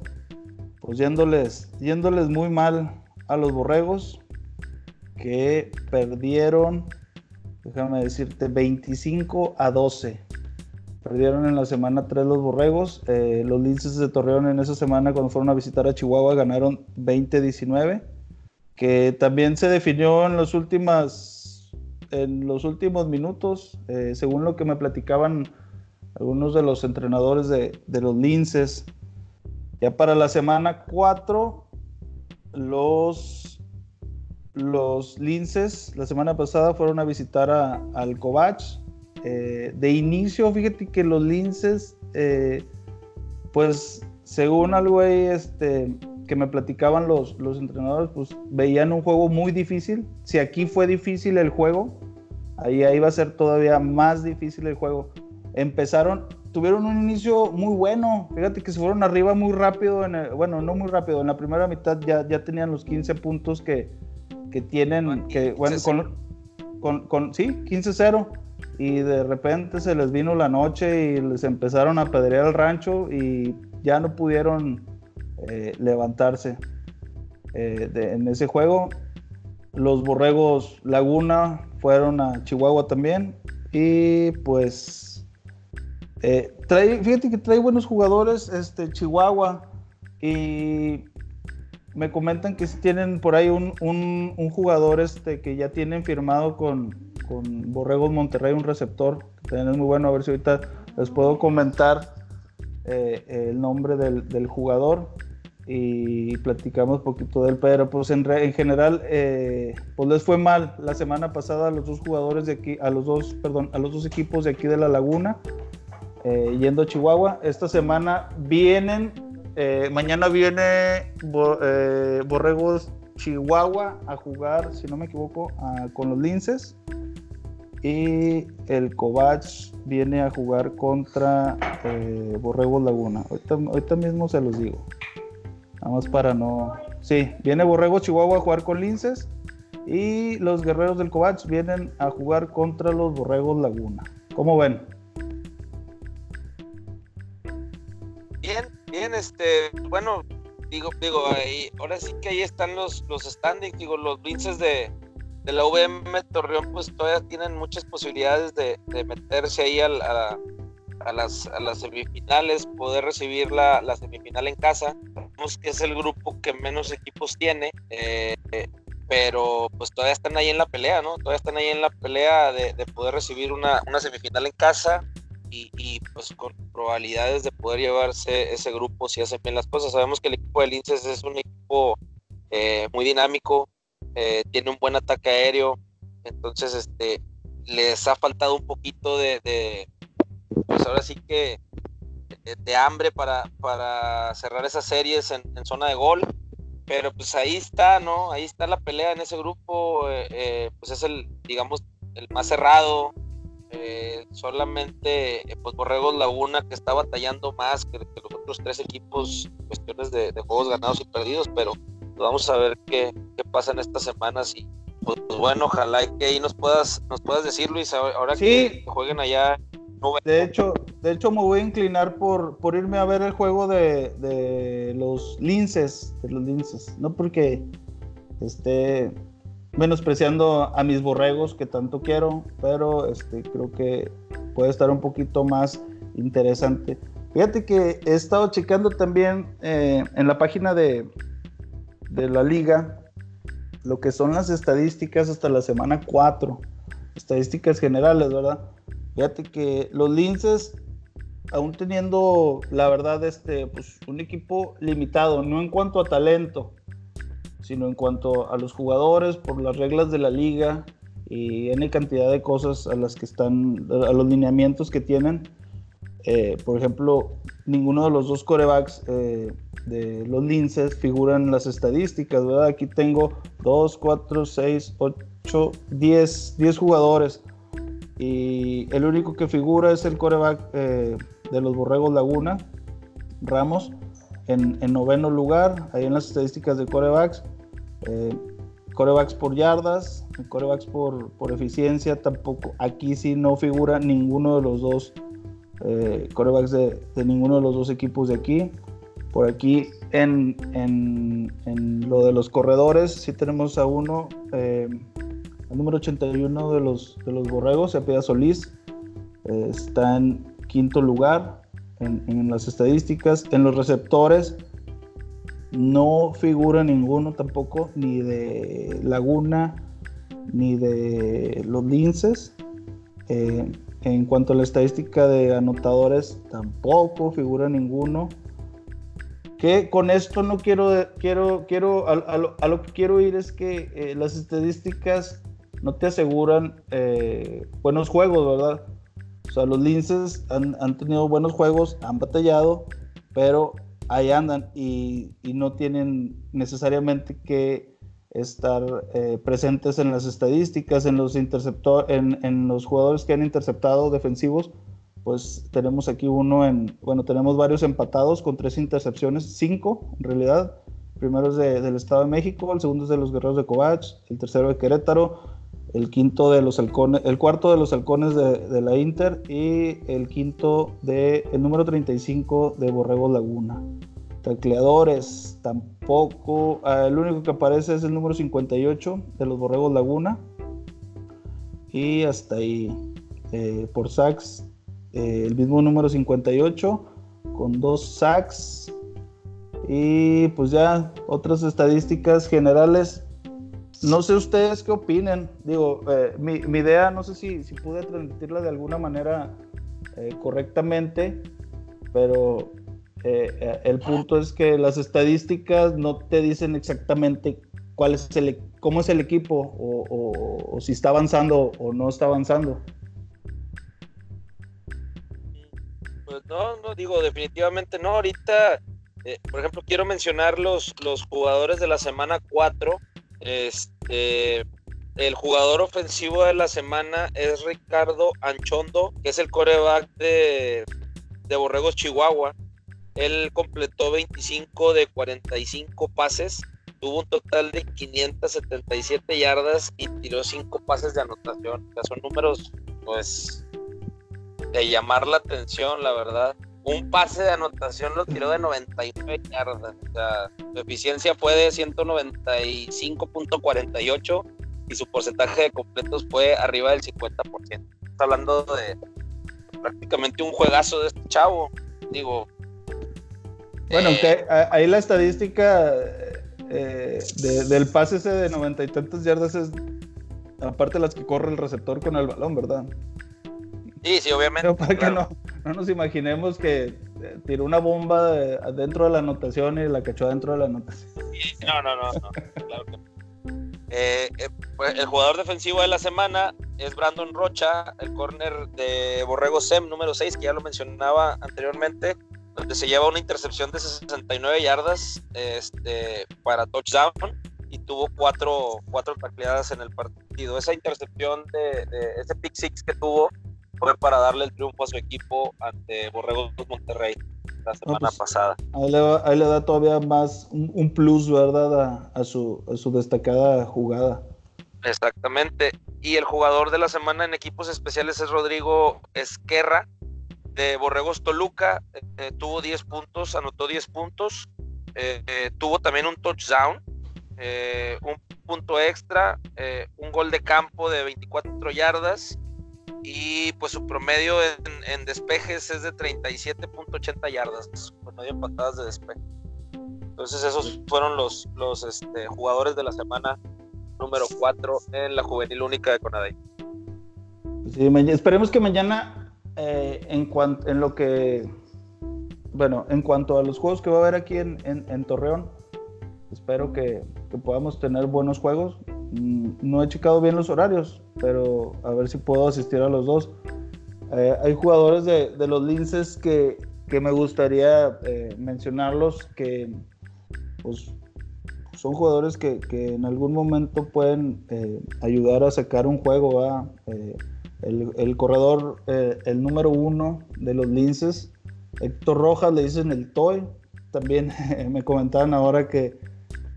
pues yéndoles, yéndoles muy mal a los Borregos, que perdieron, déjame decirte, 25 a 12. Perdieron en la semana 3 los Borregos. Eh, los Linces de Torreón en esa semana cuando fueron a visitar a Chihuahua ganaron 20-19 que también se definió en las últimas, en los últimos minutos, eh, según lo que me platicaban algunos de los entrenadores de, los linces. Ya para la semana 4, los, los linces, la semana pasada fueron a visitar a, al Covach. Eh, de inicio, fíjate que los linces, eh, pues según algo ahí, este, que me platicaban los, los entrenadores, pues veían un juego muy difícil. Si aquí fue difícil el juego, ahí, ahí va a ser todavía más difícil el juego. Empezaron, tuvieron un inicio muy bueno. Fíjate que se fueron arriba muy rápido. En bueno, no muy rápido. En la primera mitad ya, ya tenían los 15 puntos que, que tienen. que, bueno, con, con, con, sí, 15-0. Y de repente se les vino la noche y les empezaron a pedrear el rancho y ya no pudieron eh, levantarse eh, en ese juego. Los Borregos Laguna fueron a Chihuahua también. Y pues, eh, trae, fíjate que trae buenos jugadores este, Chihuahua. Y me comentan que tienen por ahí un, jugador este, que ya tienen firmado con, con Borregos Monterrey, un receptor, que también es muy bueno. A ver si ahorita les puedo comentar eh, el nombre del, jugador y platicamos poquito de él. Pero pues en, en general, eh, pues les fue mal la semana pasada a los dos jugadores de aquí, a los dos, perdón, a los dos equipos de aquí de la Laguna, eh, yendo a Chihuahua. Esta semana vienen eh, mañana viene eh, Borregos Chihuahua a jugar, si no me equivoco, con los Linces. Y el Covach viene a jugar contra eh, Borregos Laguna. Ahorita, mismo se los digo. Nada más para no. Sí, viene Borregos Chihuahua a jugar con Linces. Y los guerreros del Covach vienen a jugar contra los Borregos Laguna. ¿Cómo ven? Bien, Bien, este, bueno, digo, digo, ahí, ahora sí que ahí están los, los standings, digo, los Vinces de, de la VM Torreón, pues todavía tienen muchas posibilidades de, meterse ahí a, a, las, a las semifinales, poder recibir la, la semifinal en casa. Sabemos que es el grupo que menos equipos tiene, eh, pero pues todavía están ahí en la pelea, ¿no? Todavía están ahí en la pelea de, de poder recibir una, una semifinal en casa y, pues con probabilidades de poder llevarse ese grupo si hacen bien las cosas. Sabemos que el equipo del Linces es un equipo eh, muy dinámico, eh, tiene un buen ataque aéreo, entonces este les ha faltado un poquito de, pues ahora sí que de, hambre para, para cerrar esas series en, zona de gol. Pero pues ahí está, ¿no? Ahí está la pelea en ese grupo. Eh, pues es el, digamos, el más cerrado, eh, solamente eh, pues Borregos Laguna que está batallando más que, los otros tres equipos cuestiones de, juegos ganados y perdidos, pero pues, vamos a ver qué, qué pasa en estas semanas y pues, bueno, ojalá que ahí nos puedas, nos puedas decir Luis, ahora que jueguen allá. De hecho, de hecho me voy a inclinar por, por irme a ver el juego de, de los linces, de los linces, no porque esté menospreciando a mis borregos que tanto quiero, pero este, creo que puede estar un poquito más interesante. Fíjate que he estado checando también eh, en la página de, de la liga lo que son las estadísticas hasta la semana 4, estadísticas generales, ¿verdad? Fíjate que los linces, aún teniendo, la verdad, este, pues, un equipo limitado, no en cuanto a talento, sino en cuanto a los jugadores, por las reglas de la liga y N cantidad de cosas a las que están, a los lineamientos que tienen. Eh, por ejemplo, ninguno de los dos corebacks eh, de los Linces figuran en las estadísticas, ¿verdad? Aquí tengo 2, 4, 6, 8, 10, 10 jugadores. Y el único que figura es el coreback eh, de los Borregos Laguna, Ramos, en, en, noveno lugar, ahí en las estadísticas de corebacks. Eh, corebacks por yardas, corebacks por, por, eficiencia, tampoco. Aquí sí no figura ninguno de los dos eh, corebacks de, ninguno de los dos equipos de aquí. Por aquí en, en, lo de los corredores, sí tenemos a uno, eh, el número 81 de los, de los borregos, Cepeda Solís, eh, está en quinto lugar en, las estadísticas. En los receptores, no figura ninguno tampoco, ni de Laguna, ni de los linces. Eh, en cuanto a la estadística de anotadores, tampoco figura ninguno. Que con esto no quiero, quiero, quiero, a, lo, que quiero ir es que eh, las estadísticas no te aseguran eh, buenos juegos, ¿verdad? O sea, los linces han, han tenido buenos juegos, han batallado, pero ahí andan y, no tienen necesariamente que estar eh, presentes en las estadísticas, en los interceptor, en, los jugadores que han interceptado defensivos, pues tenemos aquí uno en, bueno, tenemos varios empatados con tres intercepciones, cinco en realidad. El primero es del Estado de México, el segundo es de los Guerreros de Covach, el tercero de Querétaro, el quinto de los halcones, el cuarto de los halcones de, la Inter y el quinto de el número 35 de Borrego Laguna. Tacleadores tampoco, ah, el único que aparece es el número 58 de los Borregos Laguna. Y hasta ahí. Eh, por sacks, eh, el mismo número 58 con dos sacks. Y pues ya otras estadísticas generales. No sé ustedes qué opinen. Digo, eh, mi, idea, no sé si, si, pude transmitirla de alguna manera eh, correctamente, pero eh, el punto es que las estadísticas no te dicen exactamente cuál es el, cómo es el equipo o si está avanzando o no está avanzando. Pues no, no digo, definitivamente no. Ahorita, eh, por ejemplo, quiero mencionar los, los jugadores de la semana 4. Este, el jugador ofensivo de la semana es Ricardo Anchondo, que es el coreback de, de Borregos Chihuahua. Él completó 25 de 45 pases, tuvo un total de 577 yardas y tiró 5 pases de anotación. O sea, son números, pues, de llamar la atención, la verdad. Un pase de anotación lo tiró de 99 yardas. O sea, su eficiencia fue de 195.48 y su porcentaje de completos fue arriba del 50%. Estamos hablando de prácticamente un juegazo de este chavo. Digo. Bueno, eh, ahí la estadística eh, del pase ese de noventa y tantas yardas es aparte de las que corre el receptor con el balón, ¿verdad? Sí, sí, obviamente. para que no, no, nos imaginemos que eh, tiró una bomba dentro de la anotación y la cachó dentro de la anotación. no, no, no, no, claro que eh, eh, pues, el jugador defensivo de la semana es Brandon Rocha, el corner de Borrego Sem número 6, que ya lo mencionaba anteriormente, donde se lleva una intercepción de 69 yardas este, para touchdown y tuvo cuatro, cuatro tacleadas en el partido. Esa intercepción de, de ese pick six que tuvo fue para darle el triunfo a su equipo ante Borregos Monterrey la semana pues, pasada. Ahí le, da todavía más un, plus, ¿verdad? A, su, su destacada jugada. Exactamente. Y el jugador de la semana en equipos especiales es Rodrigo Esquerra de Borregos Toluca. Eh, tuvo 10 puntos, anotó 10 puntos. Eh, eh, tuvo también un touchdown, un punto extra, un gol de campo de 24 yardas y pues su promedio en, despejes es de 37.80 yardas, promedio en patadas de despeje. Entonces esos fueron los, los este, jugadores de la semana número 4 en la juvenil única de Conadey. Sí, esperemos que mañana eh, en, cuanto, en lo que, bueno, en cuanto a los juegos que va a haber aquí en, en, Torreón, espero que, que podamos tener buenos juegos. Mm, no he checado bien los horarios, pero a ver si puedo asistir a los dos. Eh, hay jugadores de, los linces que, que me gustaría eh, mencionarlos, que pues, son jugadores que, que, en algún momento pueden eh, ayudar a sacar un juego. El, el, corredor, el número uno de los linces, Héctor Rojas, le dicen el Toy. También me comentaban ahora que,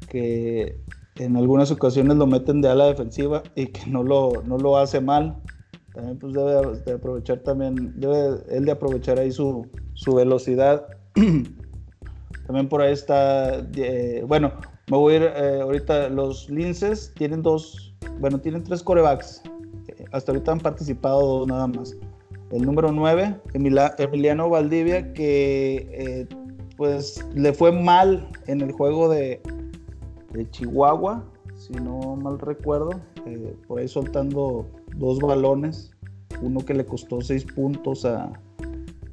que en algunas ocasiones lo meten de ala defensiva y que no lo, no lo hace mal. También pues debe de aprovechar también, debe él de aprovechar ahí su, su velocidad. también por ahí está, eh, bueno, me voy a ir eh, ahorita, los linces tienen dos, bueno, tienen tres corebacks. hasta ahorita han participado dos nada más. El número 9, Emiliano Valdivia, que eh, pues le fue mal en el juego de, de Chihuahua, si no mal recuerdo, eh, por ahí soltando dos balones, uno que le costó seis puntos a,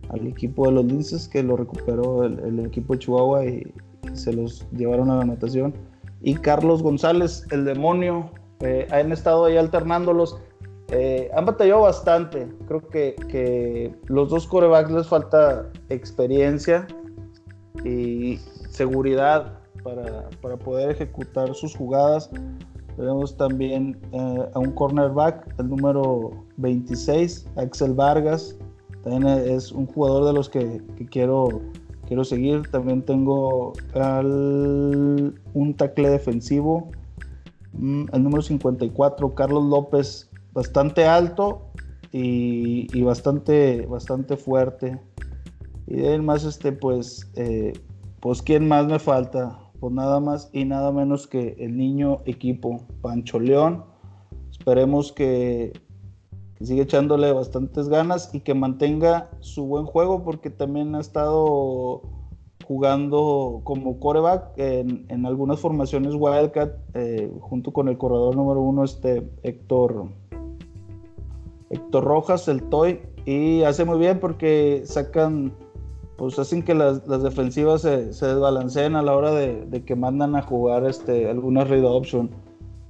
al equipo de los Linces, que lo recuperó el, equipo de Chihuahua y, se los llevaron a la anotación. Y Carlos González, el demonio, eh, han estado ahí alternándolos. Eh, han batallado bastante. Creo que, que los dos corebacks les falta experiencia y seguridad para, poder ejecutar sus jugadas. Tenemos también eh, a un cornerback, el número 26, Axel Vargas. También es un jugador de los que, que quiero, quiero seguir. También tengo un tackle defensivo, mm, el número 54, Carlos López, bastante alto y, y bastante, bastante fuerte. Y además, este, pues, eh, pues, ¿quién más me falta? Pues nada más y nada menos que el niño equipo Pancho León. Esperemos que, siga echándole bastantes ganas y que mantenga su buen juego porque también ha estado jugando como coreback en, en algunas formaciones Wildcat, eh, junto con el corredor número uno, este Héctor, Héctor Rojas, el Toy, y hace muy bien porque sacan, pues hacen que las, defensivas se, se, desbalanceen a la hora de, que mandan a jugar este, algunas read option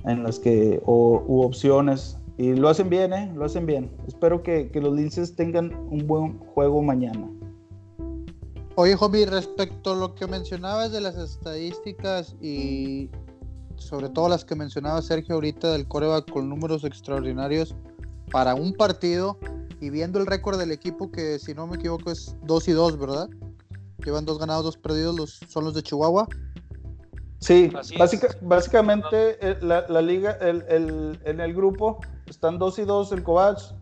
en las que, o, u opciones. Y lo hacen bien, ¿eh? Lo hacen bien. Espero que, que los Linces tengan un buen juego mañana. Oye, Joby, respecto a lo que mencionabas de las estadísticas y sobre todo las que mencionaba Sergio ahorita del coreback con números extraordinarios para un partido y viendo el récord del equipo que si no me equivoco es 2 y 2, ¿verdad? Llevan dos ganados, dos perdidos, los, son los de Chihuahua. Sí, básica, básicamente eh, la, la liga, el, el, en el grupo están 2 y 2 el Covach,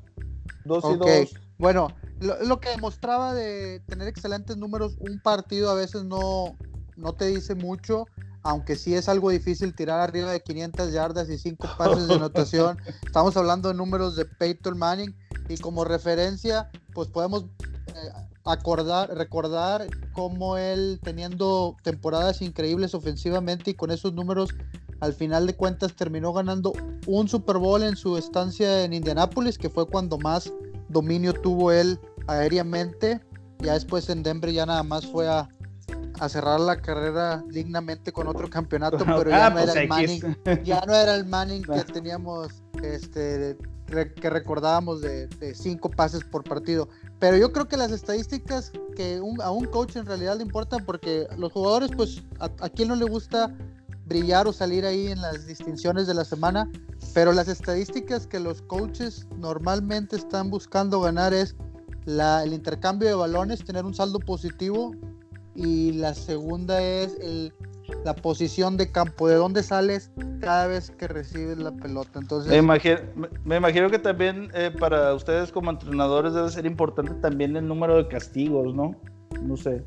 2 okay. y 2. Bueno, lo, lo, que demostraba de tener excelentes números, un partido a veces no, no te dice mucho, aunque sí es algo difícil tirar arriba de 500 yardas y 5 pases de anotación. Estamos hablando de números de Peyton Manning y como referencia, pues podemos eh, acordar, recordar cómo él teniendo temporadas increíbles ofensivamente y con esos números al final de cuentas terminó ganando un Super Bowl en su estancia en Indianápolis, que fue cuando más dominio tuvo él aéreamente. Ya después en Denver ya nada más fue a, a cerrar la carrera dignamente con otro campeonato, pero ya, ah, no, pues era el Manning, ya no era el Manning que teníamos este, que recordábamos de, de, cinco pases por partido. Pero yo creo que las estadísticas que un, a un coach en realidad le importan porque los jugadores, pues, a, a quien no le gusta brillar o salir ahí en las distinciones de la semana, pero las estadísticas que los coaches normalmente están buscando ganar es la, el intercambio de balones, tener un saldo positivo y la segunda es el, la posición de campo, de dónde sales cada vez que recibes la pelota. Entonces, me imagino, me imagino que también eh, para ustedes como entrenadores debe ser importante también el número de castigos, ¿no? No sé.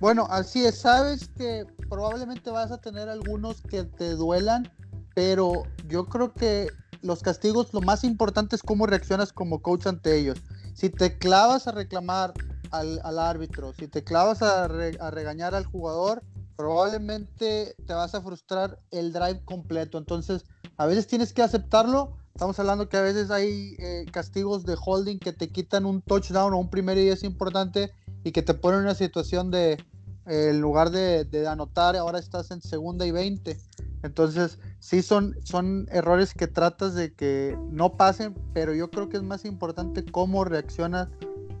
Bueno, así es, sabes que probablemente vas a tener algunos que te duelan, pero yo creo que los castigos, lo más importante es cómo reaccionas como coach ante ellos. Si te clavas a reclamar al, al árbitro, si te clavas a, re, a regañar al jugador, probablemente te vas a frustrar el drive completo. Entonces, a veces tienes que aceptarlo. Estamos hablando que a veces hay eh, castigos de holding que te quitan un touchdown o un primer y es importante y que te ponen en una situación de, eh, en lugar de, de, anotar, ahora estás en segunda y 20. Entonces, sí son, son errores que tratas de que no pasen, pero yo creo que es más importante cómo reaccionas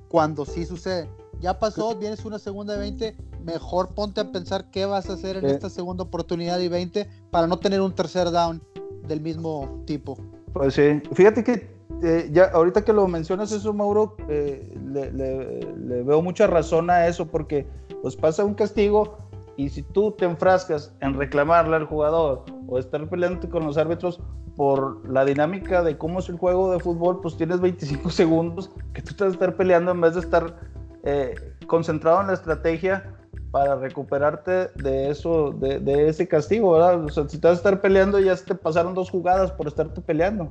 cuando sí sucede. Ya pasó, vienes una segunda de 20, mejor ponte a pensar qué vas a hacer en esta segunda oportunidad y 20 para no tener un tercer down del mismo tipo. Pues sí, fíjate que eh, ya ahorita que lo mencionas eso, Mauro, eh, le, le, le, veo mucha razón a eso porque pues pasa un castigo y si tú te enfrascas en reclamarle al jugador o estar peleándote con los árbitros por la dinámica de cómo es el juego de fútbol, pues tienes 25 segundos que tú te vas a estar peleando en vez de estar eh, concentrado en la estrategia para recuperarte de eso, de, ese castigo, ¿verdad? O sea, si te vas a estar peleando, ya te pasaron dos jugadas por estarte peleando.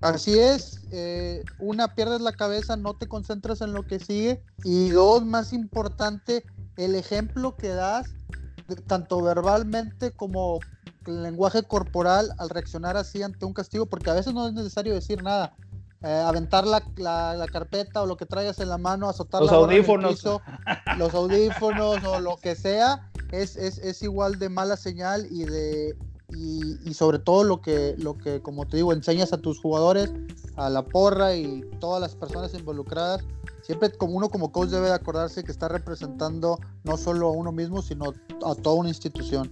Así es, eh, una pierdes la cabeza, no te concentras en lo que sigue y dos, más importante, el ejemplo que das, tanto verbalmente como el lenguaje corporal al reaccionar así ante un castigo, porque a veces no es necesario decir nada, eh, aventar la, la, la, carpeta o lo que traigas en la mano, azotar los audífonos, piso, los audífonos o lo que sea, es, es, es, igual de mala señal y de y, y, sobre todo lo que, lo que, como te digo, enseñas a tus jugadores, a la porra y todas las personas involucradas. Siempre como uno como coach debe de acordarse que está representando no solo a uno mismo, sino a toda una institución.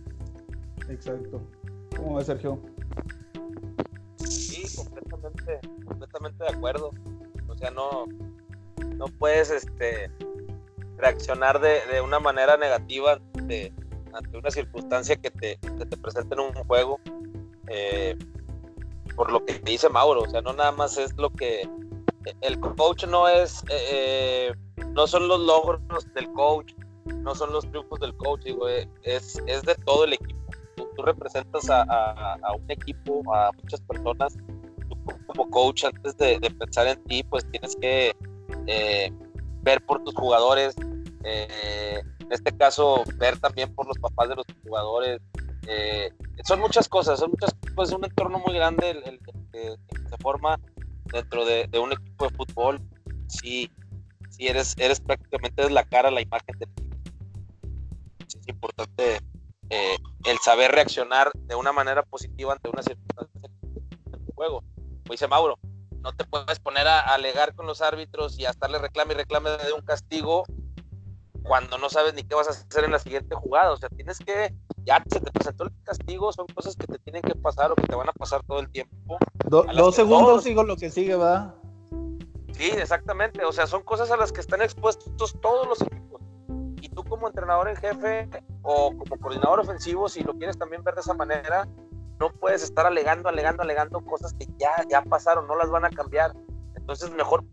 Exacto. ¿Cómo ves, Sergio? Sí, completamente, completamente de acuerdo. O sea, no, no puedes este, reaccionar de, de una manera negativa ante, una circunstancia que te, que te presenta en un juego. Eh, por lo que dice Mauro, o sea, no nada más es lo que el coach no es, eh, no son los logros del coach, no son los triunfos del coach, digo, eh, es, es de todo el equipo. Tú, representas a, a, un equipo, a muchas personas. Tú como coach, antes de, de pensar en ti, pues tienes que eh, ver por tus jugadores, en este caso ver también por los papás de los jugadores. Eh, son muchas cosas, son muchas cosas, es un entorno muy grande el, que se forma dentro de, un equipo de fútbol. Sí, sí eres, eres prácticamente la cara, la imagen del equipo. es importante eh, el saber reaccionar de una manera positiva ante una circunstancia el juego. Como dice Mauro, no te puedes poner a, alegar con los árbitros y a estarle reclame y reclame de un castigo cuando no sabes ni qué vas a hacer en la siguiente jugada. O sea, tienes que, ya se te presentó el castigo, son cosas que te tienen que pasar o que te van a pasar todo el tiempo. dos segundos sigo lo que sigue, va. Sí, exactamente. O sea, son cosas a las que están expuestos todos los equipos. Y tú como entrenador en jefe o como coordinador ofensivo, si lo quieres también ver de esa manera, no puedes estar alegando, alegando, alegando cosas que ya, ya pasaron, no las van a cambiar. Entonces mejor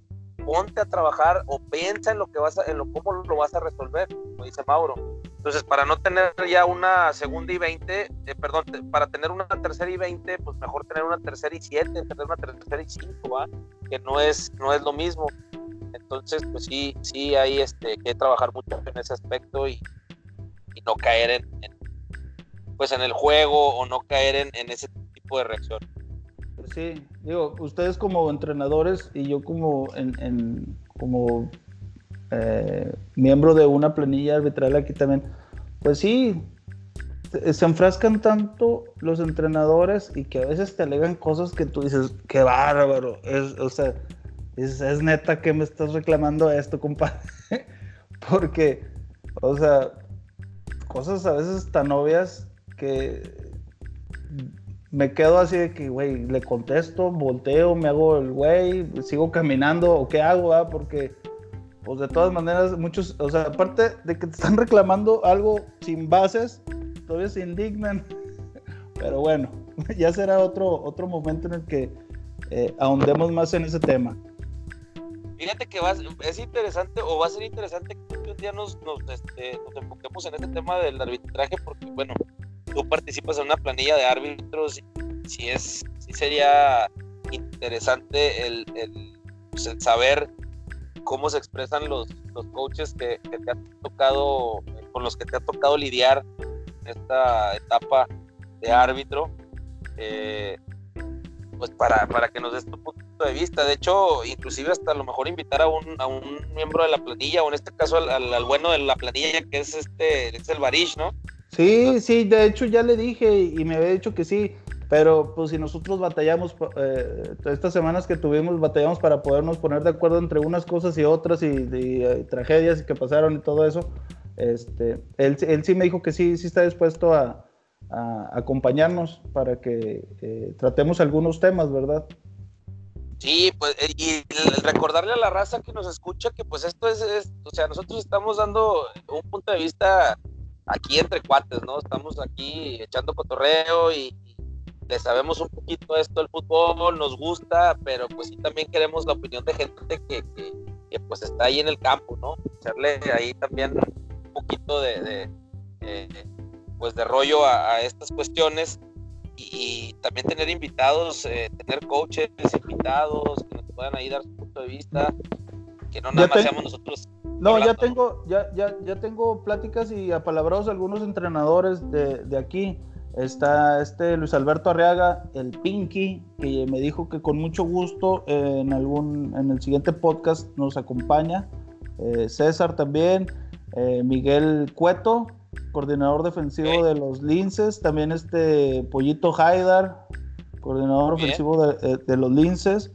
ponte a trabajar o piensa en lo que vas a, en lo cómo lo vas a resolver, como dice Mauro. Entonces, para no tener ya una segunda y 20, eh, perdón, para tener una tercera y 20, pues mejor tener una tercera y 7, tener una tercera y 5, ¿va? Que no es, no es lo mismo. Entonces, pues sí, sí hay este, que trabajar mucho en ese aspecto y, y no caer en, pues en el juego o no caer en, en ese tipo de reacción. Pues sí, digo, ustedes como entrenadores y yo como, en, como eh, miembro de una planilla arbitral aquí también, pues sí, se enfrascan tanto los entrenadores y que a veces te alegan cosas que tú dices, qué bárbaro, es, o sea, es neta que me estás reclamando esto, compadre, porque, o sea, cosas a veces tan obvias que me quedo así de que, güey, le contesto, volteo, me hago el güey, sigo caminando o qué hago, ¿verdad? Porque, pues de todas maneras, muchos, o sea, aparte de que te están reclamando algo sin bases, todavía se indignan. Pero bueno, ya será otro, otro momento en el que eh, ahondemos más en ese tema. Fíjate que va, es interesante o va a ser interesante que un día nos, nos, este, enfoquemos en este tema del arbitraje porque, bueno, tú participas en una planilla de árbitros, si es, sí sería interesante el, pues, el, saber cómo se expresan los, los coaches que, te han tocado, con los que te ha tocado lidiar en esta etapa de árbitro, eh, pues para, para que nos des tu punto de vista. De hecho, inclusive hasta a lo mejor invitar a un, a un miembro de la planilla, o en este caso al, bueno de la planilla, que es este, es el Barish, ¿no? Sí, sí, de hecho ya le dije y me había dicho que sí, pero pues si nosotros batallamos, eh, estas semanas que tuvimos, batallamos para podernos poner de acuerdo entre unas cosas y otras y, eh, tragedias que pasaron y todo eso, este, él, él, sí me dijo que sí, sí está dispuesto a, acompañarnos para que eh, tratemos algunos temas, ¿verdad? Sí, pues, y recordarle a la raza que nos escucha que pues esto es, es, o sea, nosotros estamos dando un punto de vista aquí entre cuates, ¿no? Estamos aquí echando cotorreo y, le sabemos un poquito esto del fútbol, nos gusta, pero pues sí también queremos la opinión de gente que, que, pues está ahí en el campo, ¿no? Echarle ahí también un poquito de, pues de rollo a, estas cuestiones y, también tener invitados, eh, tener coaches invitados que nos puedan ahí dar su punto de vista, que no nada más seamos nosotros no, ya tengo, ya, ya, ya tengo pláticas y apalabrados algunos entrenadores de, de, aquí. Está este Luis Alberto Arriaga, el Pinky, que me dijo que con mucho gusto en algún, en el siguiente podcast nos acompaña. Eh, César también, eh, Miguel Cueto, coordinador defensivo de los Linces, también este Pollito Haidar, coordinador ofensivo de, eh, de, los Linces.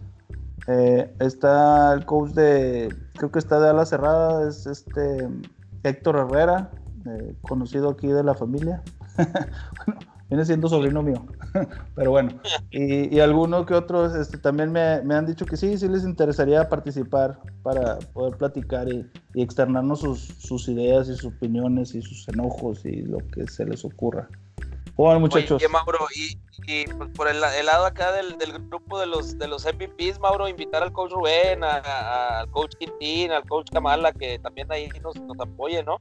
está el coach de creo que está de ala cerrada, es este Héctor Herrera, eh, conocido aquí de la familia. bueno, viene siendo sobrino mío, pero bueno. Y, alguno que otros este, también me, me, han dicho que sí, sí les interesaría participar para poder platicar y, y externarnos sus, sus, ideas y sus opiniones y sus enojos y lo que se les ocurra. Bueno, muchachos. Oye, Mauro, y, y pues, por el, lado acá del, del, grupo de los de los MVPs, Mauro, invitar al coach Rubén, al coach Quintín, al coach Kamala, que también ahí nos, nos apoye, ¿no?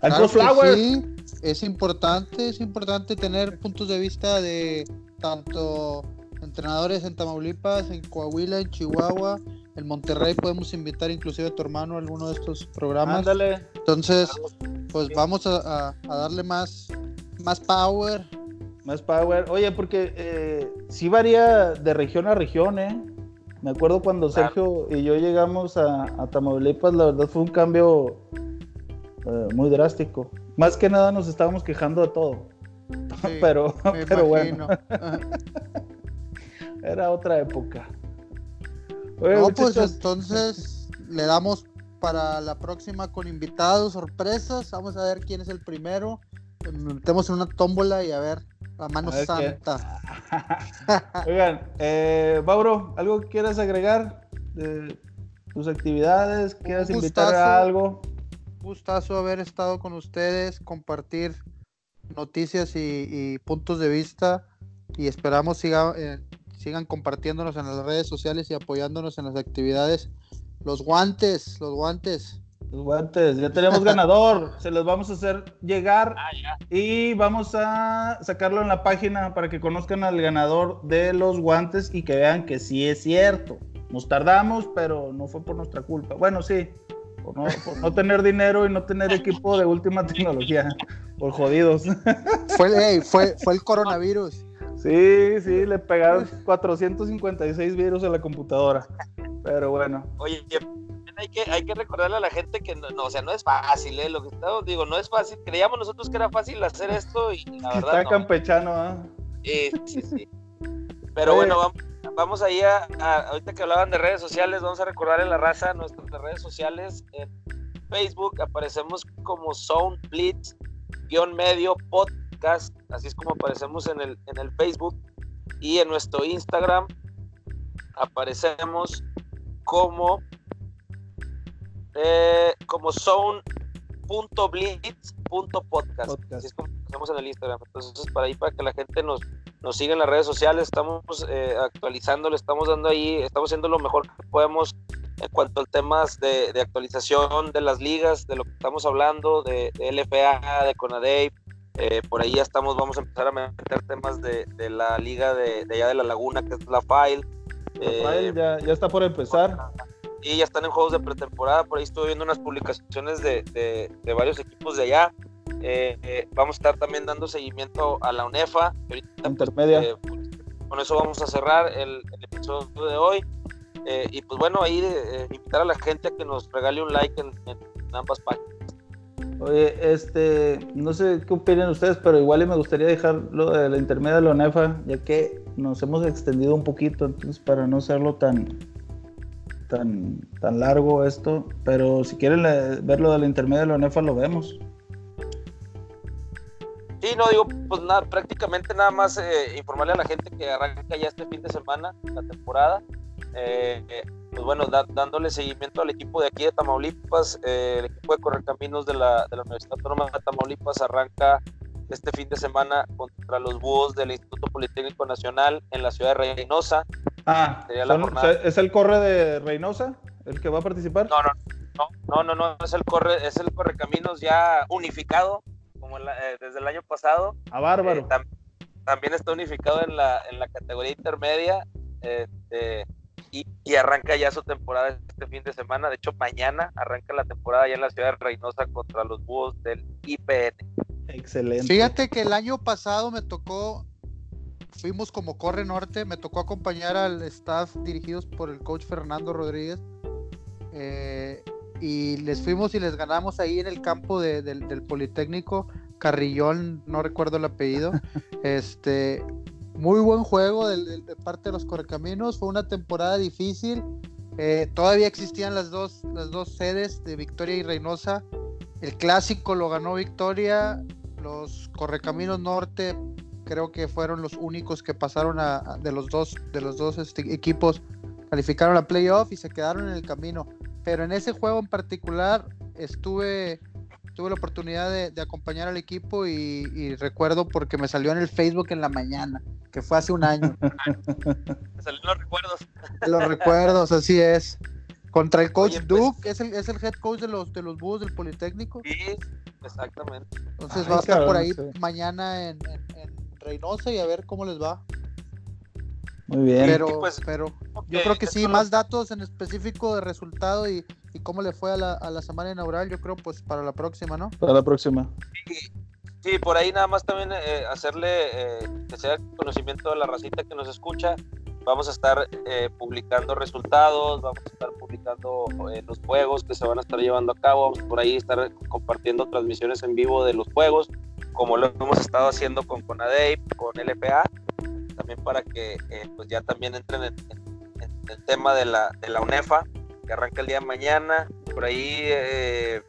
Al coach Flowers. Sí, es importante, es importante tener puntos de vista de tanto entrenadores en Tamaulipas, en Coahuila, en Chihuahua en Monterrey podemos invitar inclusive a tu hermano a alguno de estos programas. Ándale. Entonces, pues vamos a, a- a darle más, más power. Más power. Oye, porque eh, sí varía de región a región, ¿eh? Me acuerdo cuando. Sergio y yo llegamos a, a Tamaulipas, la verdad fue un cambio eh, muy drástico. Más que nada nos estábamos quejando de todo. Sí, pero pero bueno, imagino. Era otra época. Oye, No, pues entonces le damos para la próxima con invitados, sorpresas. Vamos a ver quién es el primero. Nos metemos en una tómbola y a ver la mano qué- santa. Oigan, eh, Mauro, ¿algo que quieras agregar de tus actividades? ¿Quieres invitar a algo? Gustazo haber estado con ustedes, compartir noticias y, y puntos de vista y esperamos siga, eh, sigan compartiéndonos en las redes sociales y apoyándonos en las actividades. Los guantes, los guantes. Los guantes, ya tenemos ganador, se los vamos a hacer llegar Ah, y vamos a sacarlo en la página para que conozcan al ganador de los guantes y que vean que sí es cierto. Nos tardamos, pero no fue por nuestra culpa. Bueno, sí, por no, por no tener dinero y no tener equipo de última tecnología, por jodidos. Fue, fue, fue el coronavirus. Sí, sí, le pegaron 456 virus a la computadora. Pero bueno, Oye, hay que, hay que recordarle a la gente que no, no, o sea, no es fácil, ¿eh? Lo que estamos, digo, no es fácil. Creíamos nosotros que era fácil hacer esto y la está verdad no. campechano, ¿ah? Sí, sí, sí. Pero Oye. bueno, vamos, vamos ahí a, a- ahorita que hablaban de redes sociales, vamos a recordar en la raza nuestras redes sociales. En Facebook aparecemos como Zone Blitz, guion medio podcast, así es como aparecemos en el, en el Facebook. Y en nuestro Instagram aparecemos como, eh, como zone.blitz.podcast. Podcast. Así es como aparecemos en el Instagram. Entonces, para ahí, para que la gente nos, nos siga en las redes sociales, estamos eh, actualizando, le estamos dando ahí, estamos haciendo lo mejor que podemos en cuanto a temas de, de actualización de las ligas, de lo que estamos hablando, de, de LFA, de CONADEIP. Eh, por ahí ya estamos, vamos a empezar a meter temas de, de la liga de, de allá de la laguna, que es la FILE. Eh, Rafael ya, ya está por empezar. y ya están en juegos de pretemporada. Por ahí estuve viendo unas publicaciones de- de varios equipos de allá. Eh, eh, vamos a estar también dando seguimiento a la UNEFA. ahorita, pues, Intermedia. eh, con eso vamos a cerrar el, el episodio de hoy. Y pues bueno, ahí invitar a la gente a que nos regale un like en, en- ambas páginas. Oye, este, no sé qué opinan ustedes, pero igual y me gustaría dejar lo de la intermedia de la ONEFA, ya que nos hemos extendido un poquito, entonces para no hacerlo tan, tan, tan largo esto, pero si quieren ver lo de la intermedia de la ONEFA, lo vemos. Sí, no digo, pues nada, prácticamente nada más eh, informarle a la gente que arranca ya este fin de semana la temporada. Eh, eh, pues bueno, da- dándole seguimiento al equipo de aquí de Tamaulipas, eh, el equipo de Correcaminos de la, de la Universidad Autónoma de Tamaulipas arranca este fin de semana contra los búhos del Instituto Politécnico Nacional en la ciudad de Reynosa. Ah, son-. ¿es el corre de Reynosa el que va a participar? No, no, no, no, no, no, es el corre, es el Correcaminos ya unificado, como la- eh, desde el año pasado. A bárbaro. Eh, tam- también está unificado en la, en la categoría intermedia este, y, y arranca ya su temporada este fin de semana. De hecho, mañana arranca la temporada ya en la ciudad de Reynosa contra los búhos del IPN. Excelente. Fíjate que el año pasado me tocó, fuimos como Corre Norte, me tocó acompañar al staff dirigidos por el coach Fernando Rodríguez. eh, y les fuimos y les ganamos ahí en el campo de- del, del Politécnico, Carrillón, no recuerdo el apellido. este, muy buen juego de, parte de los Correcaminos, fue una temporada difícil. eh, todavía existían las dos, las dos sedes de Victoria y Reynosa. El clásico lo ganó Victoria, los Correcaminos Norte creo que fueron los únicos que pasaron a, a- de los dos de los dos este, equipos calificaron a playoff y se quedaron en el camino. Pero en ese juego en particular estuve tuve la oportunidad de, de acompañar al equipo y, y recuerdo porque me salió en el Facebook en la mañana, que fue hace un año. Me salieron los recuerdos. Los recuerdos, así es. Contra el coach Oye, pues- Duke, es el, es el head coach de los de los búhos del Politécnico. Sí, exactamente. Entonces Ay, va a estar por ahí sí. mañana en, en- en Reynosa y a ver cómo les va. Muy bien. Pero, pues, pero yo creo que sí, más datos en específico de resultado y, cómo le fue a la, a la, semana inaugural, yo creo, pues para la próxima, ¿no? Para la próxima. Sí, por ahí nada más también eh, hacerle eh, que sea conocimiento de la racita que nos escucha. Vamos a estar eh, publicando resultados, vamos a estar publicando los juegos que se van a estar llevando a cabo, vamos por ahí estar compartiendo transmisiones en vivo de los juegos, como lo hemos estado haciendo con Conadep, con LPA también para que eh, pues ya también entren en, el tema de la, de la UNEFA, que arranca el día de mañana. Por ahí eh,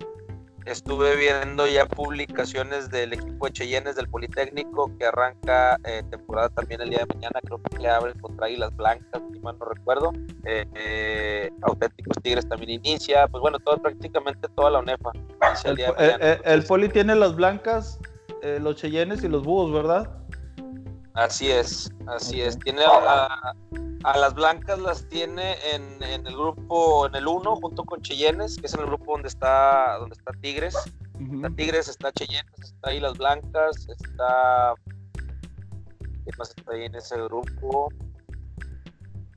estuve viendo ya publicaciones del equipo de Cheyennes del Politécnico, que arranca eh, temporada también el día de mañana, creo que abre contra Águilas Blancas, si mal no recuerdo. Auténticos Tigres también inicia, pues bueno, todo, prácticamente toda la UNEFA. El, el, Poli tiene las blancas, los Cheyennes y los búhos, ¿verdad? Así es, así es. Tiene a, las blancas las tiene en, el grupo, en el 1, junto con Cheyennes, que es en el grupo donde está, donde está Tigres. Está Tigres, está Cheyennes, está ahí las blancas, está. ¿Qué más está ahí en ese grupo?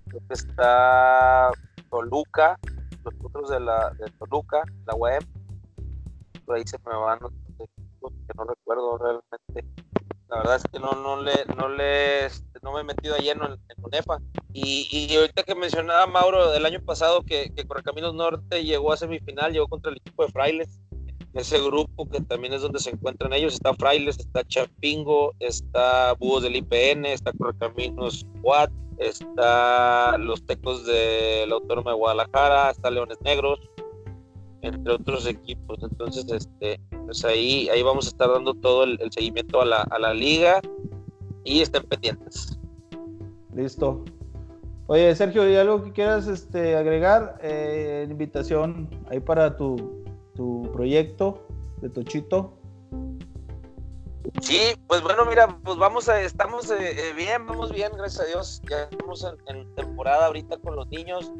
Creo que está Toluca, los otros de la de Toluca, la UEM. Por ahí se me van que no recuerdo realmente la verdad es que no, no le, no le, este, no me he metido a lleno en, en. Y, y, ahorita que mencionaba Mauro del año pasado que, que Correcaminos Norte llegó a semifinal, llegó contra el equipo de Frailes, ese grupo que también es donde se encuentran ellos, está Frailes, está Chapingo, está Búhos del IPN, está Correcaminos Watt, está los Tecos de la Autónoma de Guadalajara, está Leones Negros, entre otros equipos. Entonces, este, pues ahí, ahí vamos a estar dando todo el, seguimiento a la, a la, liga y estén pendientes. Listo. Oye, Sergio, ¿hay algo que quieras este, agregar? Eh, invitación ahí para tu, tu proyecto de Tochito. Sí, pues bueno, mira, pues vamos a, estamos eh, eh, bien, vamos bien, gracias a Dios. Ya estamos en, temporada ahorita con los niños.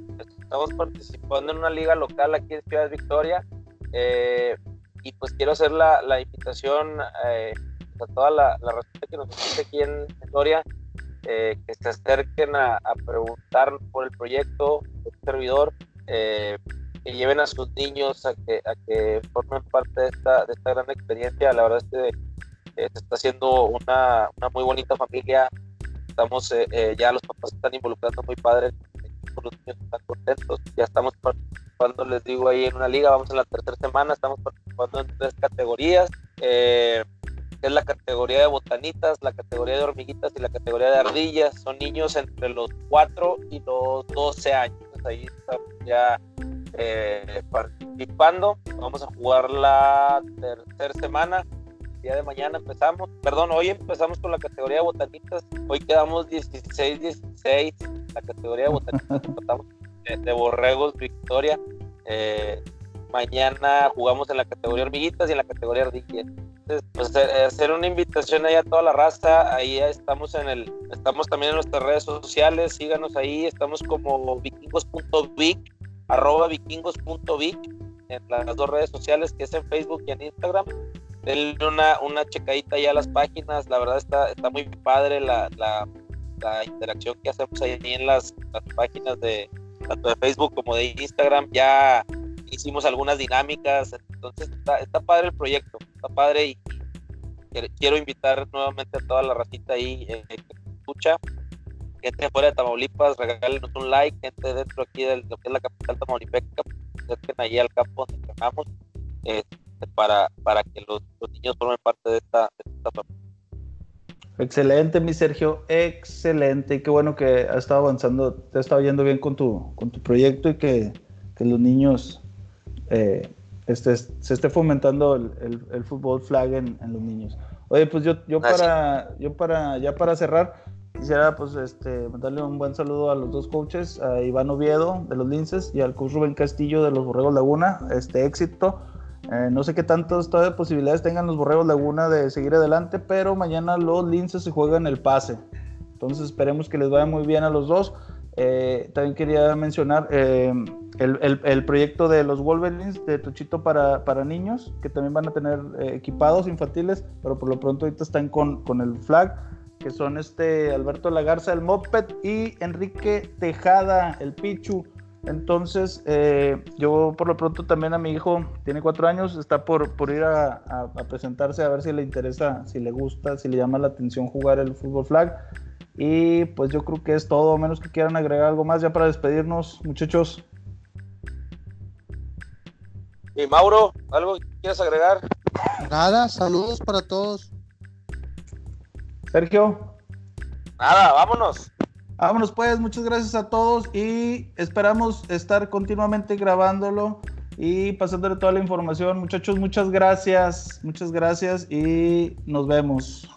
Estamos participando en una liga local aquí en Ciudad Victoria. Eh, y pues quiero hacer la, invitación a toda la, la que nos escucha aquí en Victoria, que se acerquen a, preguntar por el proyecto, el servidor, que lleven a sus niños a que, a que formen parte de esta, de esta gran experiencia. La verdad es que se está haciendo una, una, muy bonita familia. Estamos, eh, eh, ya los papás están involucrando muy padres, los niños están contentos. Ya estamos participando, les digo, ahí en una liga, vamos en la tercera semana, estamos participando en tres categorías. Eh, es la categoría de botanitas, la categoría de hormiguitas y la categoría de ardillas. Son niños entre los 4 y los 12 años. Ahí estamos ya participando. Vamos a jugar la tercera semana día de mañana empezamos, perdón, hoy empezamos con la categoría de botanitas, hoy quedamos 16-16, la categoría de botanitas, de, borregos Victoria, eh, mañana jugamos en la categoría hormiguitas y en la categoría ardillas. Entonces, pues eh, hacer una invitación ahí a toda la raza, ahí estamos en el, estamos también en nuestras redes sociales, síganos ahí, estamos como vikingos.vic, arroba vikingos.vic, en las dos redes sociales que es en Facebook y en Instagram denle una, una checadita ya a las páginas, la verdad está, está muy padre la, la, interacción que hacemos ahí en las, páginas de tanto de Facebook como de Instagram, ya hicimos algunas dinámicas, entonces está, está padre el proyecto, está padre y, quiero invitar nuevamente a toda la racita ahí eh, que escucha, gente fuera de Tamaulipas, regálenos un like, gente dentro aquí de lo que es la capital tamaulipeca, acerquen ahí al campo donde entrenamos. Eh, para, para que los, niños formen parte de esta, familia. Excelente, mi Sergio, excelente. Y qué bueno que ha estado avanzando, te ha estado yendo bien con tu, con tu proyecto y que, que los niños eh, este, se esté fomentando el, el, fútbol flag en, en, los niños. Oye, pues yo, yo para, yo para, ya para cerrar, quisiera pues este, mandarle un buen saludo a los dos coaches, a Iván Oviedo de los Linces y al coach Rubén Castillo de los Borregos Laguna. Este éxito eh, no sé qué tantas todavía posibilidades tengan los Borregos Laguna de seguir adelante, pero mañana los Linces se juegan el pase. Entonces esperemos que les vaya muy bien a los dos. Eh, también quería mencionar eh, el, proyecto de los Wolverines de Tuchito para, para niños, que también van a tener equipados infantiles, pero por lo pronto ahorita están con, con el flag. que son este Alberto Lagarza, el Moped, y Enrique Tejada, el Pichu. Entonces, eh, yo por lo pronto también a mi hijo, tiene cuatro años, está por, por ir a, presentarse a ver si le interesa, si le gusta, si le llama la atención jugar el fútbol flag. Y pues yo creo que es todo, a menos que quieran agregar algo más ya para despedirnos, muchachos. Y Mauro, ¿algo quieres agregar? Nada, saludos para todos. Sergio. Nada, vámonos. Vámonos pues, muchas gracias a todos y esperamos estar continuamente grabándolo y pasándole toda la información. Muchachos, muchas gracias, muchas gracias y nos vemos.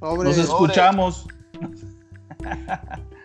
nos escuchamos.